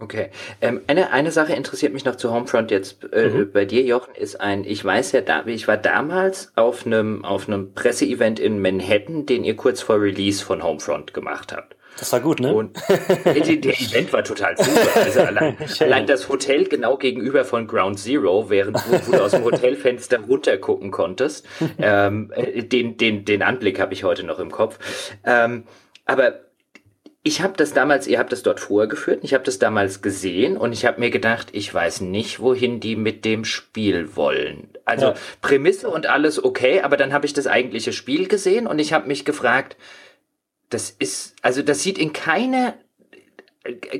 Okay. Ähm, eine, eine Sache interessiert mich noch zu Homefront jetzt äh, mhm. bei dir, Jochen, ist ein, ich weiß ja, da, ich war damals auf einem auf einem Presseevent in Manhattan, den ihr kurz vor Release von Homefront gemacht habt. Das war gut, ne? Und [LAUGHS] der, Event war total super. Also allein, [LAUGHS] allein, das Hotel genau gegenüber von Ground Zero, während wo du aus dem Hotelfenster runtergucken konntest, [LAUGHS] ähm, äh, den, den, den Anblick habe ich heute noch im Kopf. Ähm, aber ich habe das damals, ihr habt das dort vorgeführt, ich habe das damals gesehen und ich habe mir gedacht, ich weiß nicht, wohin die mit dem Spiel wollen. Also ja. Prämisse und alles okay, aber dann habe ich das eigentliche Spiel gesehen und ich habe mich gefragt, das ist, also das sieht in keiner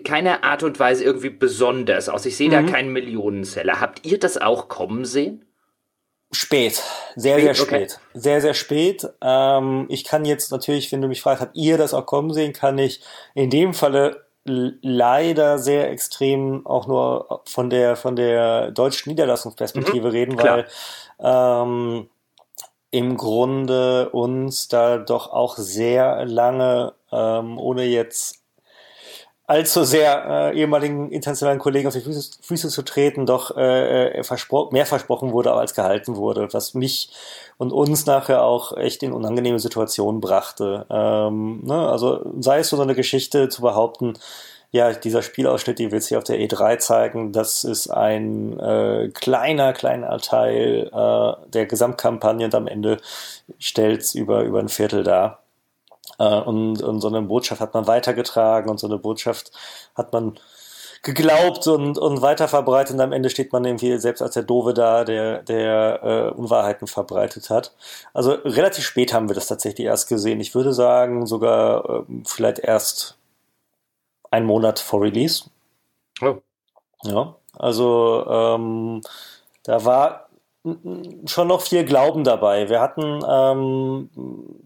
keine Art und Weise irgendwie besonders aus. Ich sehe mhm. da keinen Millionenseller. Habt ihr das auch kommen sehen? Spät, sehr, sehr spät. Okay. Sehr, sehr spät. Ähm, ich kann jetzt natürlich, wenn du mich fragst, habt ihr das auch kommen sehen, kann ich in dem Falle leider sehr extrem auch nur von der von der deutschen Niederlassungsperspektive mhm, reden, klar. weil ähm, im Grunde uns da doch auch sehr lange, ähm, ohne jetzt allzu sehr äh, ehemaligen internationalen Kollegen auf die Füße, Füße zu treten, doch äh, äh, verspro mehr versprochen wurde als gehalten wurde, was mich und uns nachher auch echt in unangenehme Situationen brachte. Ähm, ne? Also sei es so eine Geschichte zu behaupten, ja, dieser Spielausschnitt, die wir jetzt hier auf der E3 zeigen, das ist ein äh, kleiner, kleiner Teil äh, der Gesamtkampagne und am Ende stellt über, über ein Viertel dar. Äh, und, und so eine Botschaft hat man weitergetragen und so eine Botschaft hat man geglaubt und, und weiter verbreitet und am Ende steht man irgendwie selbst als der Dove da, der, der äh, Unwahrheiten verbreitet hat. Also relativ spät haben wir das tatsächlich erst gesehen. Ich würde sagen, sogar äh, vielleicht erst ein Monat vor Release. Oh. Ja, also ähm, da war schon noch viel Glauben dabei. Wir hatten ähm,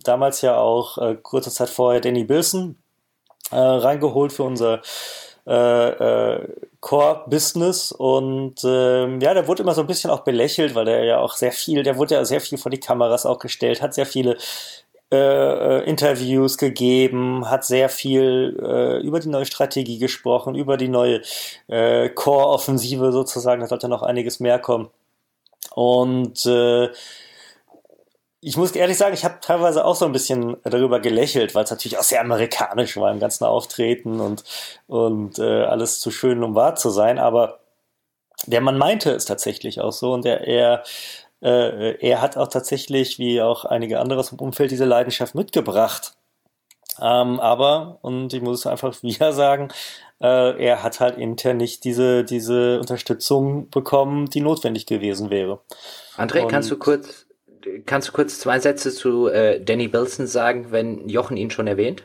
damals ja auch äh, kurze Zeit vorher Danny Bilson äh, reingeholt für unser äh, äh, Core-Business und ähm, ja, der wurde immer so ein bisschen auch belächelt, weil der ja auch sehr viel, der wurde ja sehr viel vor die Kameras auch gestellt, hat sehr viele äh, äh, Interviews gegeben, hat sehr viel äh, über die neue Strategie gesprochen, über die neue äh, Core-Offensive sozusagen, da sollte noch einiges mehr kommen. Und äh, ich muss ehrlich sagen, ich habe teilweise auch so ein bisschen darüber gelächelt, weil es natürlich auch sehr amerikanisch war im ganzen Auftreten und, und äh, alles zu schön, um wahr zu sein. Aber der Mann meinte es tatsächlich auch so und er, er, äh, er hat auch tatsächlich, wie auch einige andere im Umfeld, diese Leidenschaft mitgebracht. Ähm, aber, und ich muss es einfach [LAUGHS] wieder sagen, äh, er hat halt intern nicht diese, diese Unterstützung bekommen, die notwendig gewesen wäre. André, Und kannst du kurz, kannst du kurz zwei Sätze zu äh, Danny Bilson sagen, wenn Jochen ihn schon erwähnt?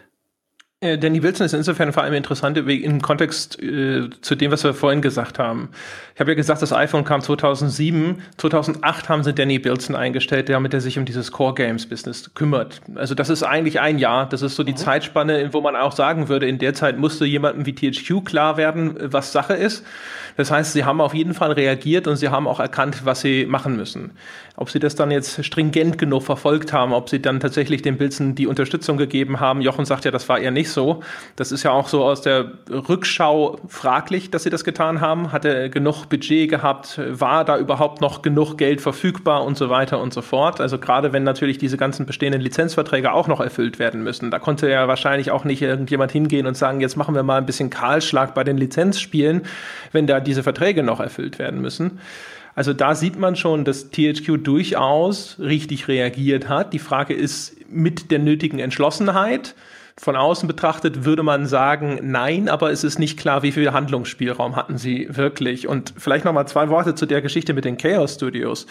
Äh, Danny Wilson ist insofern vor allem interessant im Kontext äh, zu dem, was wir vorhin gesagt haben. Ich habe ja gesagt, das iPhone kam 2007. 2008 haben sie Danny Wilson eingestellt, damit er sich um dieses Core Games Business kümmert. Also das ist eigentlich ein Jahr. Das ist so die mhm. Zeitspanne, wo man auch sagen würde, in der Zeit musste jemandem wie THQ klar werden, was Sache ist. Das heißt, sie haben auf jeden Fall reagiert und sie haben auch erkannt, was sie machen müssen. Ob sie das dann jetzt stringent genug verfolgt haben, ob sie dann tatsächlich den Bilzen die Unterstützung gegeben haben. Jochen sagt ja, das war eher nicht so. Das ist ja auch so aus der Rückschau fraglich, dass sie das getan haben. Hatte genug Budget gehabt? War da überhaupt noch genug Geld verfügbar und so weiter und so fort? Also gerade wenn natürlich diese ganzen bestehenden Lizenzverträge auch noch erfüllt werden müssen. Da konnte ja wahrscheinlich auch nicht irgendjemand hingehen und sagen, jetzt machen wir mal ein bisschen Kahlschlag bei den Lizenzspielen, wenn da diese Verträge noch erfüllt werden müssen. Also da sieht man schon, dass THQ durchaus richtig reagiert hat. Die Frage ist mit der nötigen Entschlossenheit. Von außen betrachtet würde man sagen, nein, aber es ist nicht klar, wie viel Handlungsspielraum hatten sie wirklich. Und vielleicht noch mal zwei Worte zu der Geschichte mit den Chaos Studios.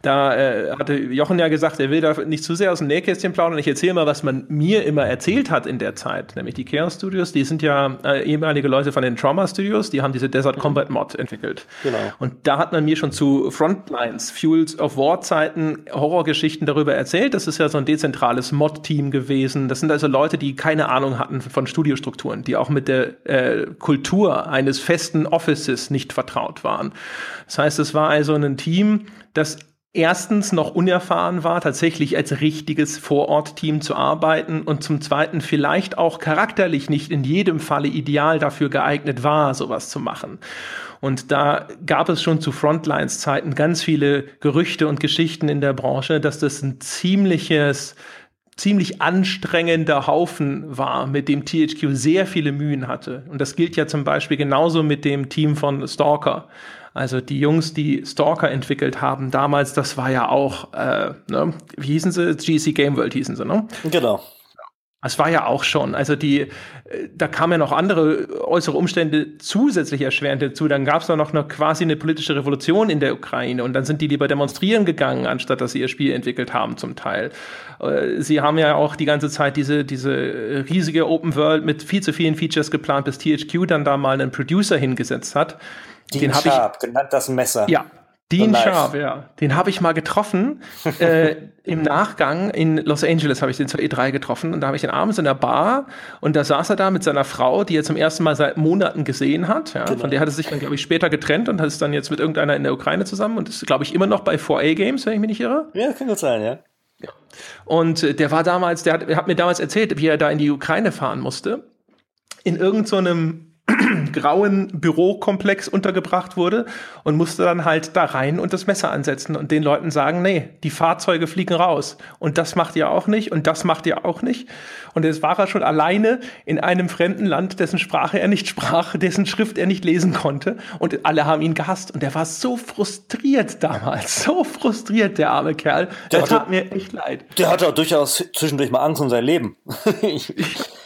Da äh, hatte Jochen ja gesagt, er will da nicht zu sehr aus dem Nähkästchen plaudern. Ich erzähle mal, was man mir immer erzählt hat in der Zeit. Nämlich die Chaos Studios, die sind ja äh, ehemalige Leute von den Trauma Studios, die haben diese Desert mhm. Combat Mod entwickelt. Genau. Und da hat man mir schon zu Frontlines, Fuels of War Zeiten Horrorgeschichten darüber erzählt. Das ist ja so ein dezentrales Mod-Team gewesen. Das sind also Leute, die keine keine Ahnung hatten von Studiostrukturen, die auch mit der äh, Kultur eines festen Offices nicht vertraut waren. Das heißt, es war also ein Team, das erstens noch unerfahren war, tatsächlich als richtiges Vorortteam zu arbeiten und zum Zweiten vielleicht auch charakterlich nicht in jedem Falle ideal dafür geeignet war, sowas zu machen. Und da gab es schon zu Frontlines-Zeiten ganz viele Gerüchte und Geschichten in der Branche, dass das ein ziemliches ziemlich anstrengender Haufen war, mit dem THQ sehr viele Mühen hatte. Und das gilt ja zum Beispiel genauso mit dem Team von Stalker. Also die Jungs, die Stalker entwickelt haben damals, das war ja auch, äh, ne, wie hießen sie? GC Game World hießen sie, ne? Genau. Es war ja auch schon, also die, äh, da kamen ja noch andere äußere Umstände zusätzlich erschwerend dazu. Dann gab es da noch eine, quasi eine politische Revolution in der Ukraine und dann sind die lieber demonstrieren gegangen, anstatt dass sie ihr Spiel entwickelt haben zum Teil. Äh, sie haben ja auch die ganze Zeit diese, diese riesige Open World mit viel zu vielen Features geplant, bis THQ dann da mal einen Producer hingesetzt hat. Dean den Sharp, ich, genannt das Messer. Ja, Dean so Sharp, ja. Den habe ich mal getroffen. [LAUGHS] äh, Im Nachgang in Los Angeles habe ich den zur E3 getroffen und da habe ich ihn abends in der Bar und da saß er da mit seiner Frau, die er zum ersten Mal seit Monaten gesehen hat. Ja. Genau. Von der hat er sich dann, glaube ich, später getrennt und ist dann jetzt mit irgendeiner in der Ukraine zusammen und ist, glaube ich, immer noch bei 4A Games, wenn ich mich nicht irre. Ja, kann gut sein, ja. ja. Und äh, der war damals, der hat, hat mir damals erzählt, wie er da in die Ukraine fahren musste. In irgendeinem so [CLEARS THROAT] grauen Bürokomplex untergebracht wurde und musste dann halt da rein und das Messer ansetzen und den Leuten sagen, nee, die Fahrzeuge fliegen raus und das macht ihr auch nicht und das macht ihr auch nicht. Und jetzt war er schon alleine in einem fremden Land, dessen Sprache er nicht [LAUGHS] sprach, dessen Schrift er nicht lesen konnte und alle haben ihn gehasst und er war so frustriert damals, so frustriert, der arme Kerl. Der, der tat hatte, mir echt leid. Der hatte auch durchaus zwischendurch mal Angst um sein Leben. [LAUGHS]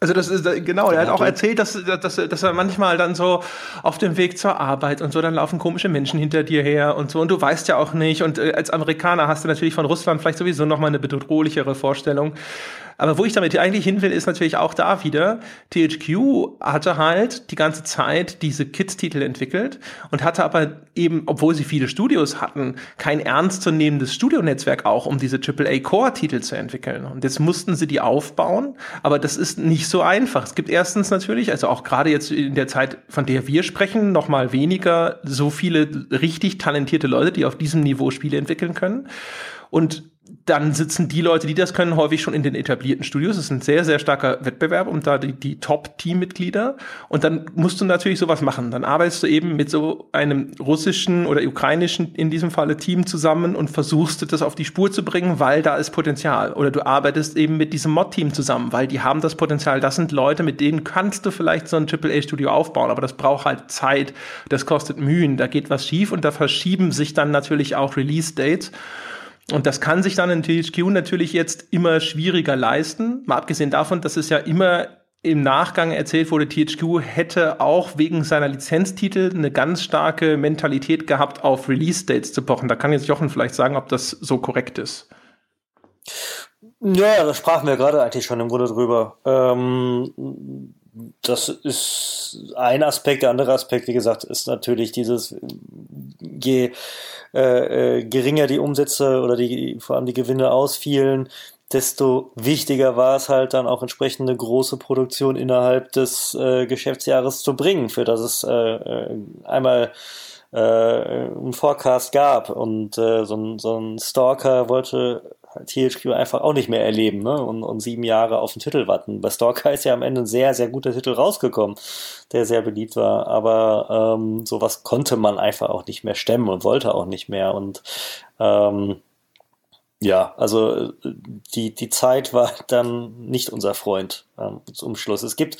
Also das ist genau, er hat auch erzählt, dass, dass, dass er manchmal dann so auf dem Weg zur Arbeit und so, dann laufen komische Menschen hinter dir her und so. Und du weißt ja auch nicht. Und äh, als Amerikaner hast du natürlich von Russland vielleicht sowieso noch mal eine bedrohlichere Vorstellung. Aber wo ich damit eigentlich hin will, ist natürlich auch da wieder, THQ hatte halt die ganze Zeit diese Kids-Titel entwickelt und hatte aber eben, obwohl sie viele Studios hatten, kein ernstzunehmendes Studionetzwerk auch, um diese AAA-Core-Titel zu entwickeln. Und jetzt mussten sie die aufbauen, aber das ist nicht so einfach. Es gibt erstens natürlich, also auch gerade jetzt in der Zeit, von der wir sprechen, noch mal weniger so viele richtig talentierte Leute, die auf diesem Niveau Spiele entwickeln können. Und dann sitzen die Leute, die das können, häufig schon in den etablierten Studios. Es ist ein sehr, sehr starker Wettbewerb um da die, die Top-Team-Mitglieder. Und dann musst du natürlich sowas machen. Dann arbeitest du eben mit so einem russischen oder ukrainischen, in diesem Falle, Team zusammen und versuchst das auf die Spur zu bringen, weil da ist Potenzial. Oder du arbeitest eben mit diesem Mod-Team zusammen, weil die haben das Potenzial. Das sind Leute, mit denen kannst du vielleicht so ein AAA-Studio aufbauen. Aber das braucht halt Zeit. Das kostet Mühen. Da geht was schief und da verschieben sich dann natürlich auch Release-Dates. Und das kann sich dann in THQ natürlich jetzt immer schwieriger leisten. Mal abgesehen davon, dass es ja immer im Nachgang erzählt wurde, THQ hätte auch wegen seiner Lizenztitel eine ganz starke Mentalität gehabt, auf Release-Dates zu pochen. Da kann jetzt Jochen vielleicht sagen, ob das so korrekt ist. Ja, da sprachen wir gerade eigentlich schon im Grunde drüber. Ähm, das ist ein Aspekt. Der andere Aspekt, wie gesagt, ist natürlich dieses, je äh, äh, geringer die Umsätze oder die, vor allem die Gewinne ausfielen, desto wichtiger war es halt dann auch entsprechend eine große Produktion innerhalb des äh, Geschäftsjahres zu bringen, für das es äh, äh einmal äh, einen Forecast gab. Und äh, so, ein, so ein Stalker wollte THQ einfach auch nicht mehr erleben ne? und, und sieben Jahre auf den Titel warten. Bei Stalker ist ja am Ende ein sehr, sehr guter Titel rausgekommen, der sehr beliebt war, aber ähm, sowas konnte man einfach auch nicht mehr stemmen und wollte auch nicht mehr und ähm, ja, also die, die Zeit war [LAUGHS] dann nicht unser Freund ähm, zum Schluss. Es gibt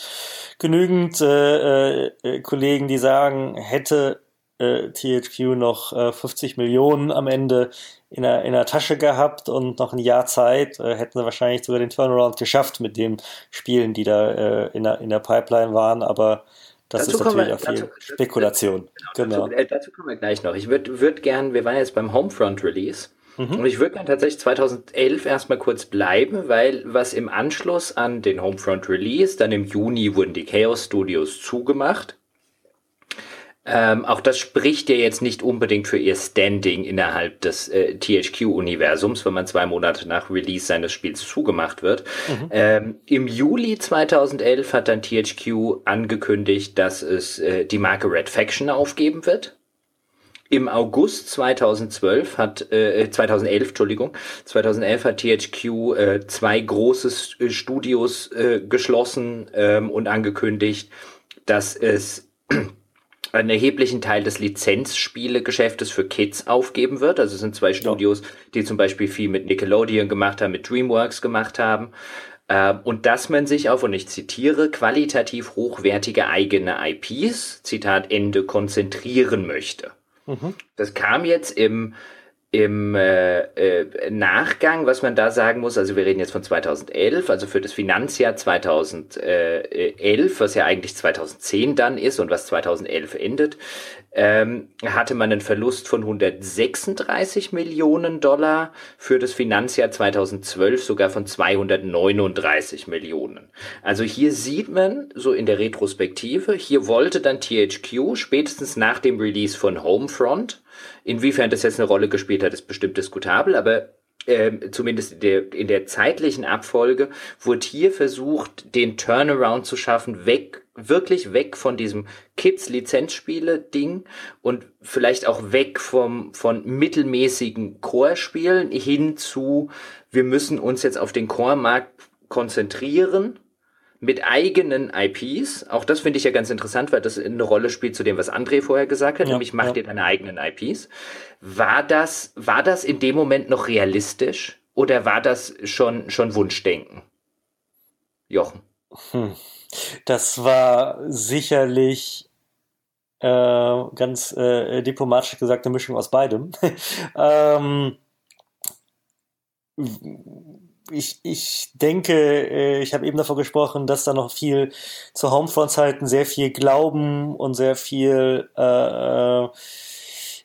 genügend äh, äh, Kollegen, die sagen, hätte äh, THQ noch äh, 50 Millionen am Ende in der, in der Tasche gehabt und noch ein Jahr Zeit äh, hätten sie wahrscheinlich sogar den Turnaround geschafft mit den Spielen, die da äh, in, der, in der Pipeline waren, aber das dazu ist natürlich auch viel dazu, Spekulation. Genau. Dazu, äh, dazu, kommen wir gleich noch. Ich würde würd gern, wir waren jetzt beim Homefront Release. Mhm. Und ich würde gern tatsächlich 2011 erstmal kurz bleiben, weil was im Anschluss an den Homefront Release, dann im Juni wurden die Chaos Studios zugemacht. Ähm, auch das spricht ja jetzt nicht unbedingt für ihr Standing innerhalb des äh, THQ-Universums, wenn man zwei Monate nach Release seines Spiels zugemacht wird. Mhm. Ähm, Im Juli 2011 hat dann THQ angekündigt, dass es äh, die Marke Red Faction aufgeben wird. Im August 2012 hat, äh, 2011, Entschuldigung, 2011 hat THQ äh, zwei große äh, Studios äh, geschlossen ähm, und angekündigt, dass es einen erheblichen Teil des Lizenzspielegeschäftes für Kids aufgeben wird. Also es sind zwei Studios, die zum Beispiel viel mit Nickelodeon gemacht haben, mit DreamWorks gemacht haben. Ähm, und dass man sich auf, und ich zitiere, qualitativ hochwertige eigene IPs, Zitat Ende, konzentrieren möchte. Mhm. Das kam jetzt im im äh, äh, Nachgang, was man da sagen muss, also wir reden jetzt von 2011, also für das Finanzjahr 2011, was ja eigentlich 2010 dann ist und was 2011 endet, ähm, hatte man einen Verlust von 136 Millionen Dollar, für das Finanzjahr 2012 sogar von 239 Millionen. Also hier sieht man, so in der Retrospektive, hier wollte dann THQ spätestens nach dem Release von Homefront, Inwiefern das jetzt eine Rolle gespielt hat, ist bestimmt diskutabel, aber ähm, zumindest in der, in der zeitlichen Abfolge wurde hier versucht, den Turnaround zu schaffen, weg, wirklich weg von diesem Kids-Lizenzspiele-Ding und vielleicht auch weg vom, von mittelmäßigen Core-Spielen hin zu, wir müssen uns jetzt auf den Core-Markt konzentrieren mit eigenen IPs. Auch das finde ich ja ganz interessant, weil das eine Rolle spielt zu dem, was André vorher gesagt hat, ja, nämlich macht ja. ihr deine eigenen IPs. War das, war das in dem Moment noch realistisch oder war das schon, schon Wunschdenken? Jochen. Hm. Das war sicherlich äh, ganz äh, diplomatisch gesagt eine Mischung aus beidem. [LAUGHS] ähm, ich, ich denke, äh, ich habe eben davon gesprochen, dass da noch viel zu Homefront-Zeiten sehr viel Glauben und sehr viel äh, äh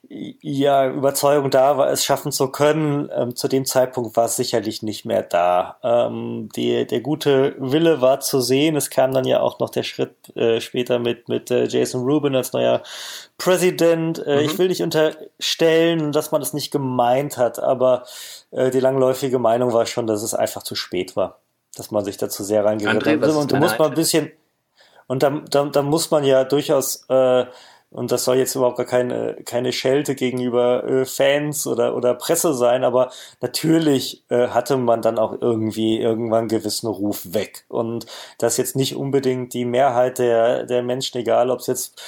ja, Überzeugung da war, es schaffen zu können. Ähm, zu dem Zeitpunkt war es sicherlich nicht mehr da. Ähm, die, der gute Wille war zu sehen. Es kam dann ja auch noch der Schritt äh, später mit, mit äh, Jason Rubin als neuer Präsident. Äh, mhm. Ich will nicht unterstellen, dass man das nicht gemeint hat, aber äh, die langläufige Meinung war schon, dass es einfach zu spät war. Dass man sich dazu sehr reingeritten hat. Und da muss man ein bisschen, und da, da, da muss man ja durchaus äh, und das soll jetzt überhaupt gar keine, keine Schelte gegenüber äh, Fans oder, oder Presse sein, aber natürlich äh, hatte man dann auch irgendwie irgendwann gewissen Ruf weg. Und das jetzt nicht unbedingt die Mehrheit der, der Menschen, egal ob es jetzt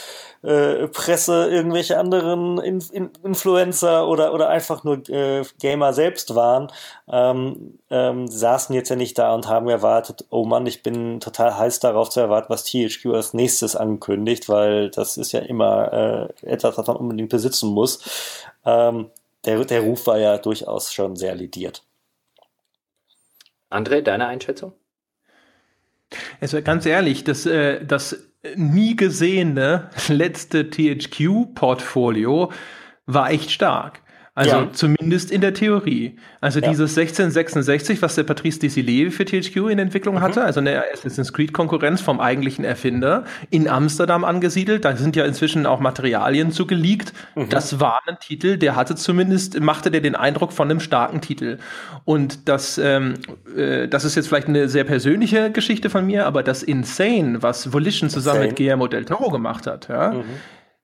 äh, Presse, irgendwelche anderen In In Influencer oder, oder einfach nur äh, Gamer selbst waren, ähm, ähm, saßen jetzt ja nicht da und haben erwartet, oh Mann, ich bin total heiß darauf zu erwarten, was THQ als nächstes ankündigt, weil das ist ja immer äh, etwas, was man unbedingt besitzen muss. Ähm, der, der Ruf war ja durchaus schon sehr lidiert. André, deine Einschätzung? Also ganz ehrlich, das, äh, das nie gesehene letzte THQ-Portfolio war echt stark. Also ja. zumindest in der Theorie. Also ja. dieses 1666, was der Patrice Desilets für THQ in Entwicklung mhm. hatte, also eine Assassin's Creed Konkurrenz vom eigentlichen Erfinder, in Amsterdam angesiedelt, da sind ja inzwischen auch Materialien zu geleakt. Mhm. Das war ein Titel, der hatte zumindest, machte der den Eindruck von einem starken Titel. Und das, ähm, äh, das ist jetzt vielleicht eine sehr persönliche Geschichte von mir, aber das Insane, was Volition zusammen Insane. mit Guillermo del Toro gemacht hat, ja, mhm.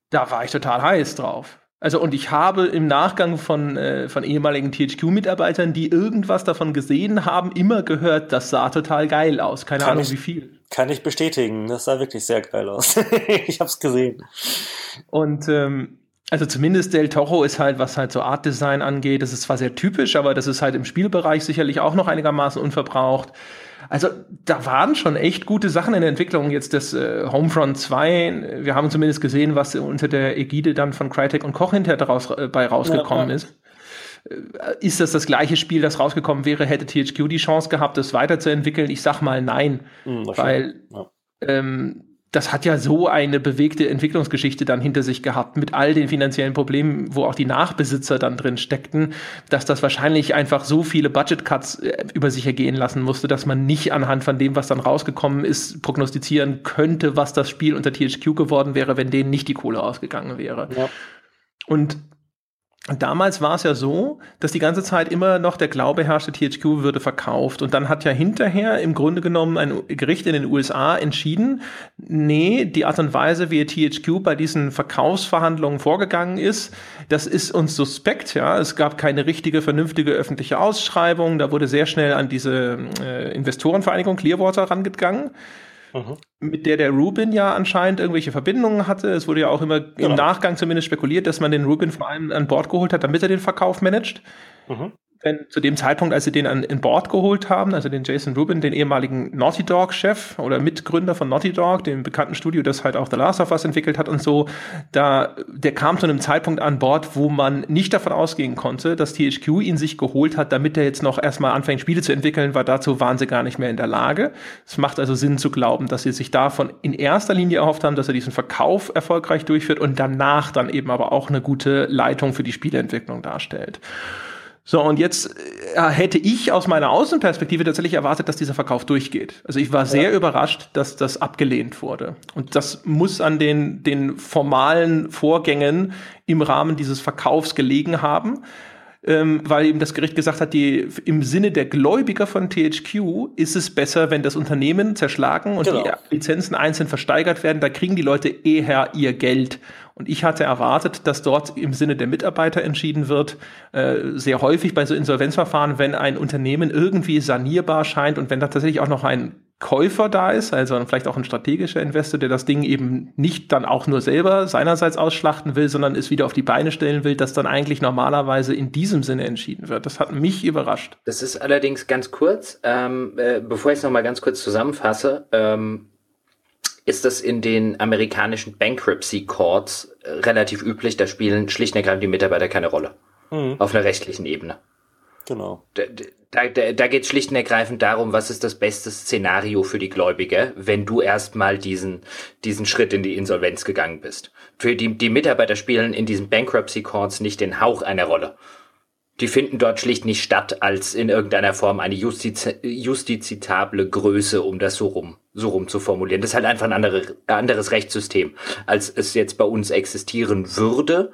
da war ich total heiß drauf. Also und ich habe im Nachgang von, äh, von ehemaligen THQ-Mitarbeitern, die irgendwas davon gesehen haben, immer gehört, das sah total geil aus. Keine kann Ahnung ich, wie viel. Kann ich bestätigen, das sah wirklich sehr geil aus. [LAUGHS] ich habe es gesehen. Und ähm, also zumindest Del Toro ist halt, was halt so Art Design angeht, das ist zwar sehr typisch, aber das ist halt im Spielbereich sicherlich auch noch einigermaßen unverbraucht. Also da waren schon echt gute Sachen in der Entwicklung. Jetzt das äh, Homefront 2, wir haben zumindest gesehen, was unter der Ägide dann von Crytek und Koch hinterher daraus, äh, bei rausgekommen ja, ja. ist. Äh, ist das das gleiche Spiel, das rausgekommen wäre? Hätte THQ die Chance gehabt, das weiterzuentwickeln? Ich sag mal nein, mhm, weil ja. ähm, das hat ja so eine bewegte Entwicklungsgeschichte dann hinter sich gehabt, mit all den finanziellen Problemen, wo auch die Nachbesitzer dann drin steckten, dass das wahrscheinlich einfach so viele Budget-Cuts äh, über sich ergehen lassen musste, dass man nicht anhand von dem, was dann rausgekommen ist, prognostizieren könnte, was das Spiel unter THQ geworden wäre, wenn denen nicht die Kohle ausgegangen wäre. Ja. Und damals war es ja so, dass die ganze Zeit immer noch der Glaube herrschte, THQ würde verkauft. Und dann hat ja hinterher im Grunde genommen ein Gericht in den USA entschieden, nee, die Art und Weise, wie THQ bei diesen Verkaufsverhandlungen vorgegangen ist, das ist uns suspekt. Ja, es gab keine richtige, vernünftige öffentliche Ausschreibung. Da wurde sehr schnell an diese äh, Investorenvereinigung Clearwater rangegangen. Mhm. mit der der Rubin ja anscheinend irgendwelche Verbindungen hatte. Es wurde ja auch immer genau. im Nachgang zumindest spekuliert, dass man den Rubin vor allem an Bord geholt hat, damit er den Verkauf managt. Mhm. Denn zu dem Zeitpunkt, als sie den an, in Bord geholt haben, also den Jason Rubin, den ehemaligen Naughty Dog-Chef oder Mitgründer von Naughty Dog, dem bekannten Studio, das halt auch The Last of Us entwickelt hat und so, da, der kam zu einem Zeitpunkt an Bord, wo man nicht davon ausgehen konnte, dass THQ ihn sich geholt hat, damit er jetzt noch erstmal anfängt, Spiele zu entwickeln, weil dazu waren sie gar nicht mehr in der Lage. Es macht also Sinn zu glauben, dass sie sich davon in erster Linie erhofft haben, dass er diesen Verkauf erfolgreich durchführt und danach dann eben aber auch eine gute Leitung für die Spieleentwicklung darstellt. So, und jetzt äh, hätte ich aus meiner Außenperspektive tatsächlich erwartet, dass dieser Verkauf durchgeht. Also ich war sehr ja. überrascht, dass das abgelehnt wurde. Und das muss an den, den formalen Vorgängen im Rahmen dieses Verkaufs gelegen haben ähm, weil eben das Gericht gesagt hat, die, im Sinne der Gläubiger von THQ ist es besser, wenn das Unternehmen zerschlagen und genau. die Lizenzen einzeln versteigert werden. Da kriegen die Leute eher ihr Geld. Und ich hatte erwartet, dass dort im Sinne der Mitarbeiter entschieden wird, äh, sehr häufig bei so Insolvenzverfahren, wenn ein Unternehmen irgendwie sanierbar scheint und wenn da tatsächlich auch noch ein Käufer da ist, also vielleicht auch ein strategischer Investor, der das Ding eben nicht dann auch nur selber seinerseits ausschlachten will, sondern es wieder auf die Beine stellen will, dass dann eigentlich normalerweise in diesem Sinne entschieden wird. Das hat mich überrascht. Das ist allerdings ganz kurz, ähm, äh, bevor ich es nochmal ganz kurz zusammenfasse, ähm, ist das in den amerikanischen Bankruptcy Courts äh, relativ üblich, da spielen schlicht und ergreifend die Mitarbeiter keine Rolle. Mhm. Auf einer rechtlichen Ebene. Genau. Da, da, da, da geht es schlicht und ergreifend darum, was ist das beste Szenario für die Gläubiger, wenn du erstmal diesen, diesen Schritt in die Insolvenz gegangen bist. Für die, die Mitarbeiter spielen in diesen Bankruptcy Courts nicht den Hauch einer Rolle. Die finden dort schlicht nicht statt als in irgendeiner Form eine justiz justizitable Größe, um das so rum, so rum zu formulieren. Das ist halt einfach ein andere, anderes Rechtssystem, als es jetzt bei uns existieren würde.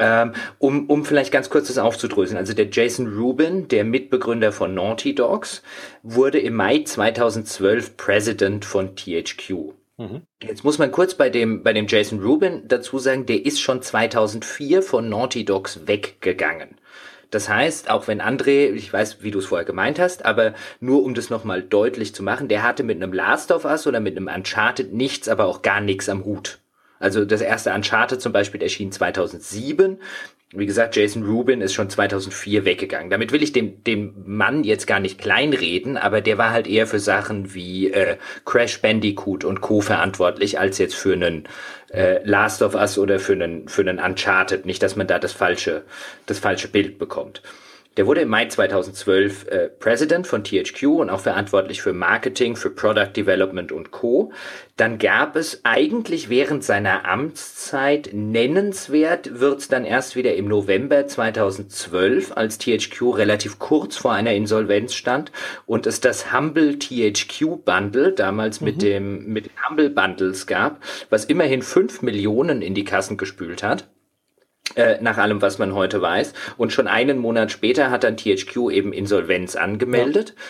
Ähm, um, um vielleicht ganz kurz das aufzudröseln. Also der Jason Rubin, der Mitbegründer von Naughty Dogs, wurde im Mai 2012 President von THQ. Mhm. Jetzt muss man kurz bei dem, bei dem Jason Rubin dazu sagen, der ist schon 2004 von Naughty Dogs weggegangen. Das heißt, auch wenn André, ich weiß, wie du es vorher gemeint hast, aber nur um das nochmal deutlich zu machen, der hatte mit einem Last of Us oder mit einem Uncharted nichts, aber auch gar nichts am Hut. Also das erste Uncharted zum Beispiel erschien 2007. Wie gesagt, Jason Rubin ist schon 2004 weggegangen. Damit will ich dem, dem Mann jetzt gar nicht kleinreden, aber der war halt eher für Sachen wie äh, Crash Bandicoot und Co. verantwortlich, als jetzt für einen äh, Last of Us oder für einen, für einen Uncharted. Nicht, dass man da das falsche, das falsche Bild bekommt. Der wurde im Mai 2012 äh, President von THQ und auch verantwortlich für Marketing, für Product Development und Co. Dann gab es eigentlich während seiner Amtszeit nennenswert, wird's dann erst wieder im November 2012, als THQ relativ kurz vor einer Insolvenz stand und es das Humble THQ Bundle, damals mhm. mit dem mit Humble Bundles gab, was immerhin fünf Millionen in die Kassen gespült hat. Äh, nach allem, was man heute weiß. Und schon einen Monat später hat dann THQ eben Insolvenz angemeldet. Ja.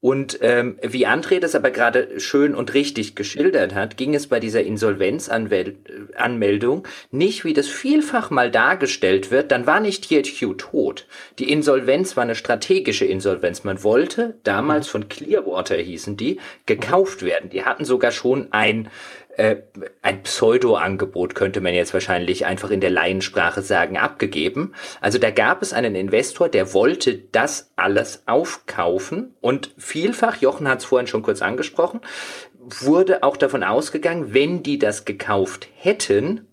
Und ähm, wie André das aber gerade schön und richtig geschildert hat, ging es bei dieser Insolvenzanmeldung nicht, wie das vielfach mal dargestellt wird, dann war nicht THQ tot. Die Insolvenz war eine strategische Insolvenz. Man wollte, damals mhm. von Clearwater hießen die, gekauft werden. Die hatten sogar schon ein äh, ein Pseudo-Angebot, könnte man jetzt wahrscheinlich einfach in der Laiensprache sagen, abgegeben. Also da gab es einen Investor, der wollte das alles aufkaufen und vielfach, Jochen hat es vorhin schon kurz angesprochen, wurde auch davon ausgegangen, wenn die das gekauft hätten,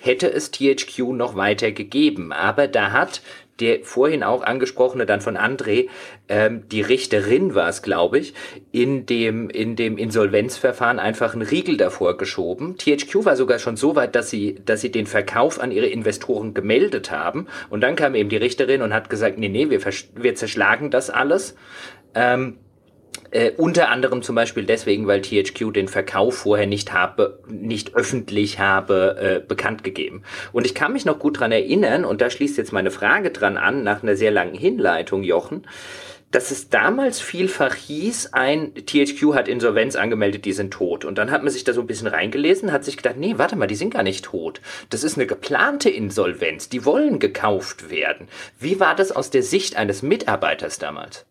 hätte es THQ noch weiter gegeben. Aber da hat der vorhin auch angesprochene dann von André, ähm, die Richterin war es, glaube ich, in dem, in dem Insolvenzverfahren einfach einen Riegel davor geschoben. THQ war sogar schon so weit, dass sie, dass sie den Verkauf an ihre Investoren gemeldet haben. Und dann kam eben die Richterin und hat gesagt, nee, nee, wir, wir zerschlagen das alles. Ähm, Äh, unter anderem zum Beispiel deswegen, weil THQ den Verkauf vorher nicht habe, nicht öffentlich habe äh, bekannt gegeben. Und ich kann mich noch gut dran erinnern, und da schließt jetzt meine Frage dran an, nach einer sehr langen Hinleitung, Jochen, dass es damals vielfach hieß, ein THQ hat Insolvenz angemeldet, die sind tot. Und dann hat man sich da so ein bisschen reingelesen, hat sich gedacht, nee, warte mal, die sind gar nicht tot. Das ist eine geplante Insolvenz, die wollen gekauft werden. Wie war das aus der Sicht eines Mitarbeiters damals?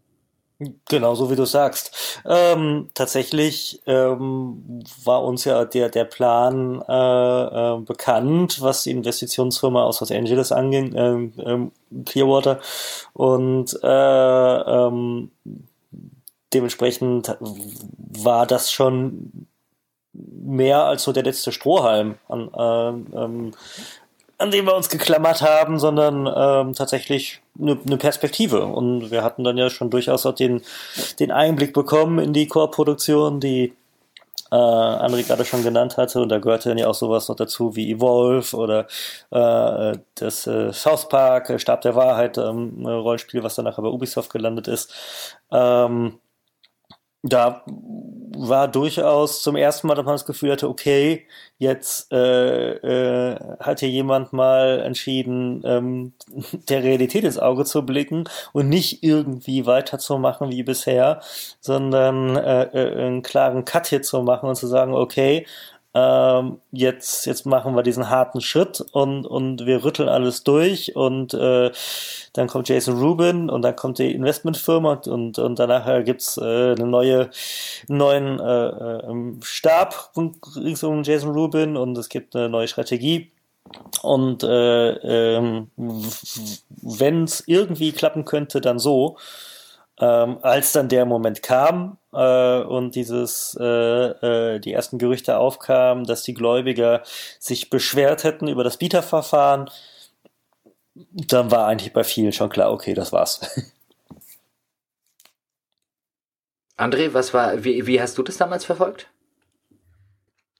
Genau, so wie du sagst. Ähm, tatsächlich ähm, war uns ja der, der Plan äh, äh, bekannt, was die Investitionsfirma aus Los Angeles anging, äh, Clearwater. Und äh, ähm, dementsprechend war das schon mehr als so der letzte Strohhalm an, äh, ähm, an dem wir uns geklammert haben, sondern ähm, tatsächlich eine, eine Perspektive. Und wir hatten dann ja schon durchaus auch den, den Einblick bekommen in die Core-Produktion, die äh, André gerade schon genannt hatte. Und da gehörte dann ja auch sowas noch dazu wie Evolve oder äh, das äh, South Park, äh, Stab der Wahrheit, ähm, Rollenspiel, was dann nachher bei Ubisoft gelandet ist. Ähm, da war durchaus zum ersten Mal, dass man das Gefühl hatte, okay, jetzt äh, äh, hat hier jemand mal entschieden, ähm, [LAUGHS] der Realität ins Auge zu blicken und nicht irgendwie weiterzumachen wie bisher, sondern äh, äh, einen klaren Cut hier zu machen und zu sagen, okay, ähm, jetzt, jetzt machen wir diesen harten Schritt und, und wir rütteln alles durch und äh, dann kommt Jason Rubin und dann kommt die Investmentfirma und, und, und danach gibt's äh, eine neue, neuen äh, äh, Stab rings um Jason Rubin und es gibt eine neue Strategie. Und äh, ähm, wenn es irgendwie klappen könnte, dann so. Ähm, als dann der Moment kam äh, und dieses äh, äh, die ersten Gerüchte aufkamen, dass die Gläubiger sich beschwert hätten über das Bieterverfahren, dann war eigentlich bei vielen schon klar, okay, das war's. [LAUGHS] André, was war, wie, wie hast du das damals verfolgt?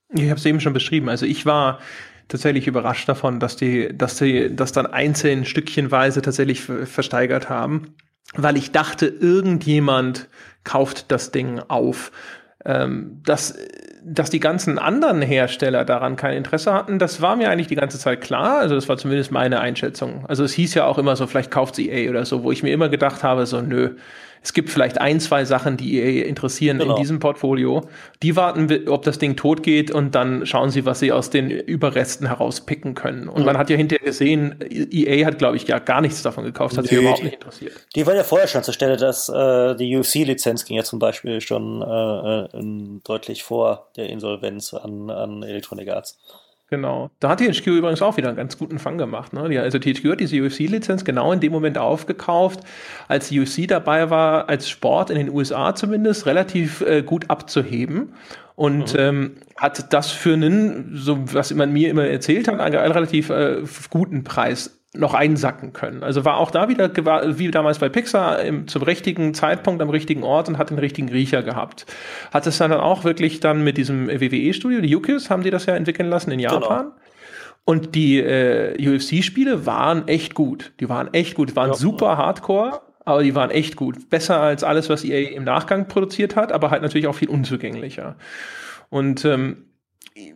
Ich habe es eben schon beschrieben. Also ich war tatsächlich überrascht davon, dass die, dass die, das dann einzeln stückchenweise tatsächlich versteigert haben weil ich dachte, irgendjemand kauft das Ding auf. Ähm, dass, dass die ganzen anderen Hersteller daran kein Interesse hatten, das war mir eigentlich die ganze Zeit klar. Also das war zumindest meine Einschätzung. Also es hieß ja auch immer so, vielleicht kauft sie EA oder so, wo ich mir immer gedacht habe, so nö, es gibt vielleicht ein, zwei Sachen, die ihr interessieren genau. in diesem Portfolio. Die warten, ob das Ding tot geht und dann schauen sie, was sie aus den Überresten herauspicken können. Und mhm. man hat ja hinterher gesehen, EA hat, glaube ich, ja gar nichts davon gekauft, hat nee, sich überhaupt nicht interessiert. Die war ja vorher schon zur Stelle, dass äh, die UFC-Lizenz ging ja zum Beispiel schon äh, äh deutlich vor der Insolvenz an, an Electronic Arts. Genau. Da hat THQ übrigens auch wieder einen ganz guten Fang gemacht. Ne? Die, also THQ hat diese UFC-Lizenz genau in dem Moment aufgekauft, als UFC dabei war, als Sport in den USA zumindest relativ äh, gut abzuheben. Und mhm. ähm, hat das für einen, so was man mir immer erzählt hat, einen relativ äh, guten Preis noch einsacken können. Also war auch da wieder, wie damals bei Pixar, im, zum richtigen Zeitpunkt am richtigen Ort und hat den richtigen Riecher gehabt. Hat es dann auch wirklich dann mit diesem WWE-Studio, die Yukis, haben die das ja entwickeln lassen in genau. Japan. Genau. Und die äh, UFC-Spiele waren echt gut. Die waren echt gut, die waren ja. super hardcore, aber die waren echt gut. Besser als alles, was EA im Nachgang produziert hat, aber halt natürlich auch viel unzugänglicher. Und ähm,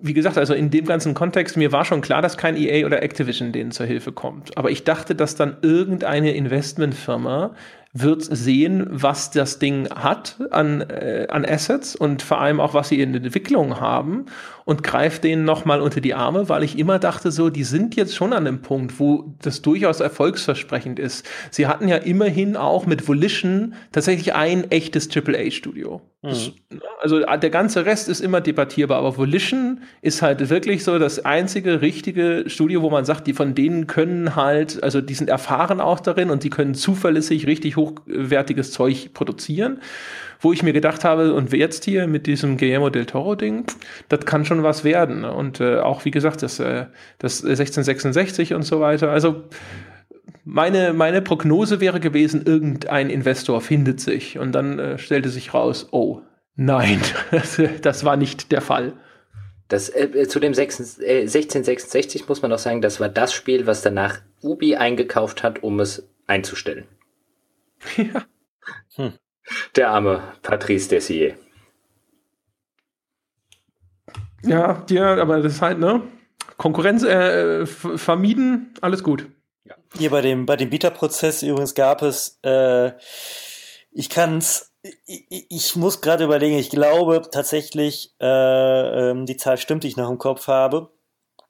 wie gesagt, also in dem ganzen Kontext, mir war schon klar, dass kein EA oder Activision denen zur Hilfe kommt. Aber ich dachte, dass dann irgendeine Investmentfirma wird sehen, was das Ding hat an, äh, an Assets und vor allem auch, was sie in Entwicklung haben und greift denen nochmal unter die Arme, weil ich immer dachte so, die sind jetzt schon an einem Punkt, wo das durchaus erfolgsversprechend ist. Sie hatten ja immerhin auch mit Volition tatsächlich ein echtes AAA-Studio. Mhm. Also der ganze Rest ist immer debattierbar, aber Volition ist halt wirklich so das einzige richtige Studio, wo man sagt, die von denen können halt, also die sind erfahren auch darin und die können zuverlässig richtig hochwertiges Zeug produzieren wo ich mir gedacht habe, und jetzt hier mit diesem Guillermo del Toro-Ding, das kann schon was werden. Und äh, auch, wie gesagt, das, äh, das 1666 und so weiter. Also meine, meine Prognose wäre gewesen, irgendein Investor findet sich. Und dann äh, stellte sich raus, oh, nein, [LAUGHS] das war nicht der Fall. Das, äh, zu dem 6, äh, 1666 muss man auch sagen, das war das Spiel, was danach Ubi eingekauft hat, um es einzustellen. [LAUGHS] Ja. Hm. Der arme Patrice Dessier. Ja, ja, aber das ist halt, ne? Konkurrenz äh, vermieden, alles gut. Ja. Hier bei dem, bei dem Bieterprozess übrigens gab es, äh, ich kann's, ich, ich muss gerade überlegen, ich glaube tatsächlich, äh, ähm, die Zahl stimmt, die ich noch im Kopf habe.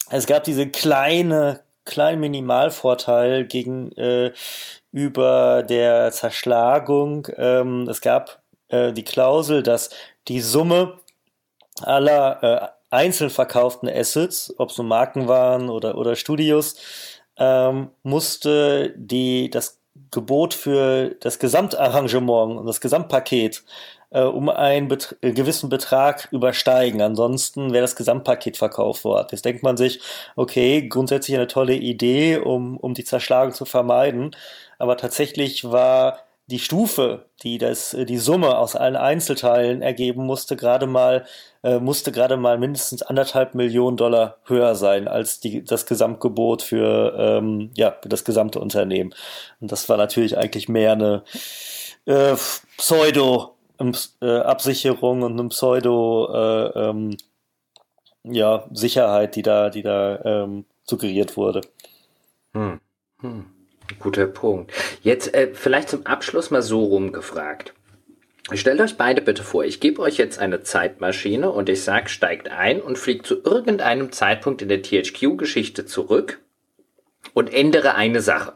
Es gab diese kleine, kleinen Minimalvorteil gegenüber äh, der Zerschlagung. Ähm, es gab äh, die Klausel, dass die Summe aller äh, einzeln verkauften Assets, ob es nur Marken waren oder, oder Studios, ähm, musste die, das Gebot für das Gesamtarrangement und das Gesamtpaket äh, um einen Bet äh, gewissen Betrag übersteigen. Ansonsten wäre das Gesamtpaket verkauft worden. Jetzt denkt man sich, okay, grundsätzlich eine tolle Idee, um, um die Zerschlagung zu vermeiden. Aber tatsächlich war die Stufe, die das, äh, die Summe aus allen Einzelteilen ergeben musste, gerade mal, äh, musste gerade mal mindestens anderthalb Millionen Dollar höher sein als die, das Gesamtgebot für, ähm, ja, das gesamte Unternehmen. Und das war natürlich eigentlich mehr eine äh, Pseudo, äh, Absicherung und eine Pseudo, äh, ähm, ja, Sicherheit, die da, die da ähm, suggeriert wurde. Hm. Hm. Guter Punkt. Jetzt äh, vielleicht zum Abschluss mal so rumgefragt. Stellt euch beide bitte vor, ich gebe euch jetzt eine Zeitmaschine und ich sage, steigt ein und fliegt zu irgendeinem Zeitpunkt in der THQ-Geschichte zurück und ändere eine Sache.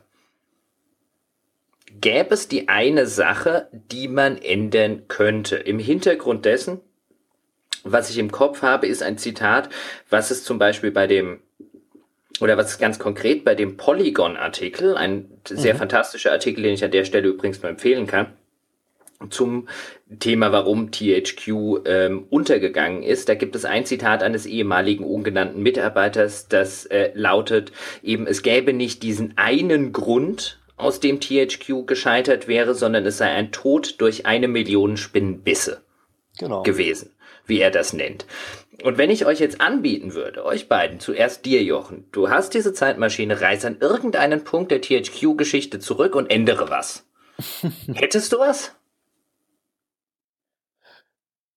Gäbe es die eine Sache, die man ändern könnte? Im Hintergrund dessen, was ich im Kopf habe, ist ein Zitat, was es zum Beispiel bei dem oder was ganz konkret bei dem Polygon-Artikel, ein sehr mhm. fantastischer Artikel, den ich an der Stelle übrigens nur empfehlen kann, zum Thema, warum THQ ähm, untergegangen ist. Da gibt es ein Zitat eines ehemaligen ungenannten Mitarbeiters, das äh, lautet eben, es gäbe nicht diesen einen Grund, aus dem THQ gescheitert wäre, sondern es sei ein Tod durch eine Million Spinnenbisse genau. gewesen, wie er das nennt. Und wenn ich euch jetzt anbieten würde, euch beiden, zuerst dir, Jochen, du hast diese Zeitmaschine, reiß an irgendeinen Punkt der THQ-Geschichte zurück und ändere was. [LAUGHS] Hättest du was?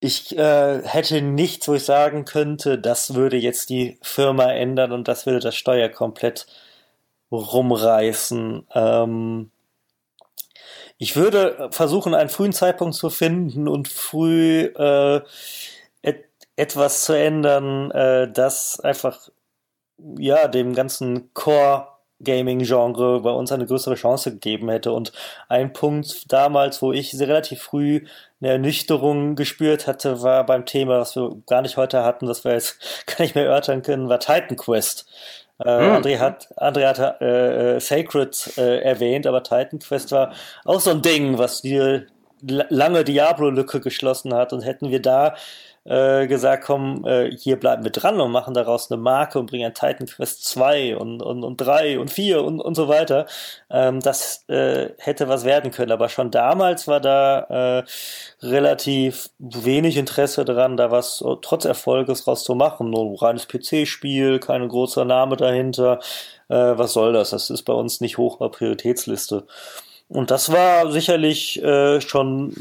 Ich äh, hätte nichts, wo ich sagen könnte, das würde jetzt die Firma ändern und das würde das Steuer komplett rumreißen. Ähm, ich würde versuchen, einen frühen Zeitpunkt zu finden und früh äh, etwas zu ändern, äh, das einfach ja dem ganzen Core Gaming-Genre bei uns eine größere Chance gegeben hätte. Und ein Punkt damals, wo ich relativ früh eine Ernüchterung gespürt hatte, war beim Thema, was wir gar nicht heute hatten, das wir jetzt [LAUGHS] gar nicht mehr erörtern können, war Titan Quest. Äh, hm. André hat, André hat äh, äh, Sacred äh, erwähnt, aber Titan Quest war auch so ein Ding, was die lange Diablo-Lücke geschlossen hat. Und hätten wir da äh, gesagt, komm, äh, hier bleiben wir dran und machen daraus eine Marke und bringen Titan Quest 2 und, und, und 3 und 4 und, und so weiter. Ähm, das äh, hätte was werden können. Aber schon damals war da äh, relativ wenig Interesse dran, da was trotz Erfolges raus zu machen. Nur ein reines PC-Spiel, kein großer Name dahinter. Äh, was soll das? Das ist bei uns nicht hoch auf Prioritätsliste. Und das war sicherlich äh, schon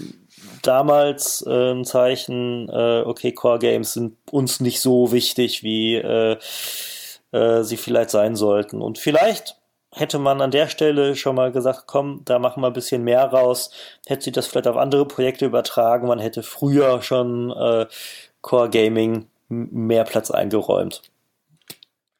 damals äh, ein Zeichen, äh, okay, Core Games sind uns nicht so wichtig, wie äh, äh, sie vielleicht sein sollten. Und vielleicht hätte man an der Stelle schon mal gesagt, komm, da machen wir ein bisschen mehr raus, hätte sie das vielleicht auf andere Projekte übertragen, man hätte früher schon äh, Core Gaming mehr Platz eingeräumt.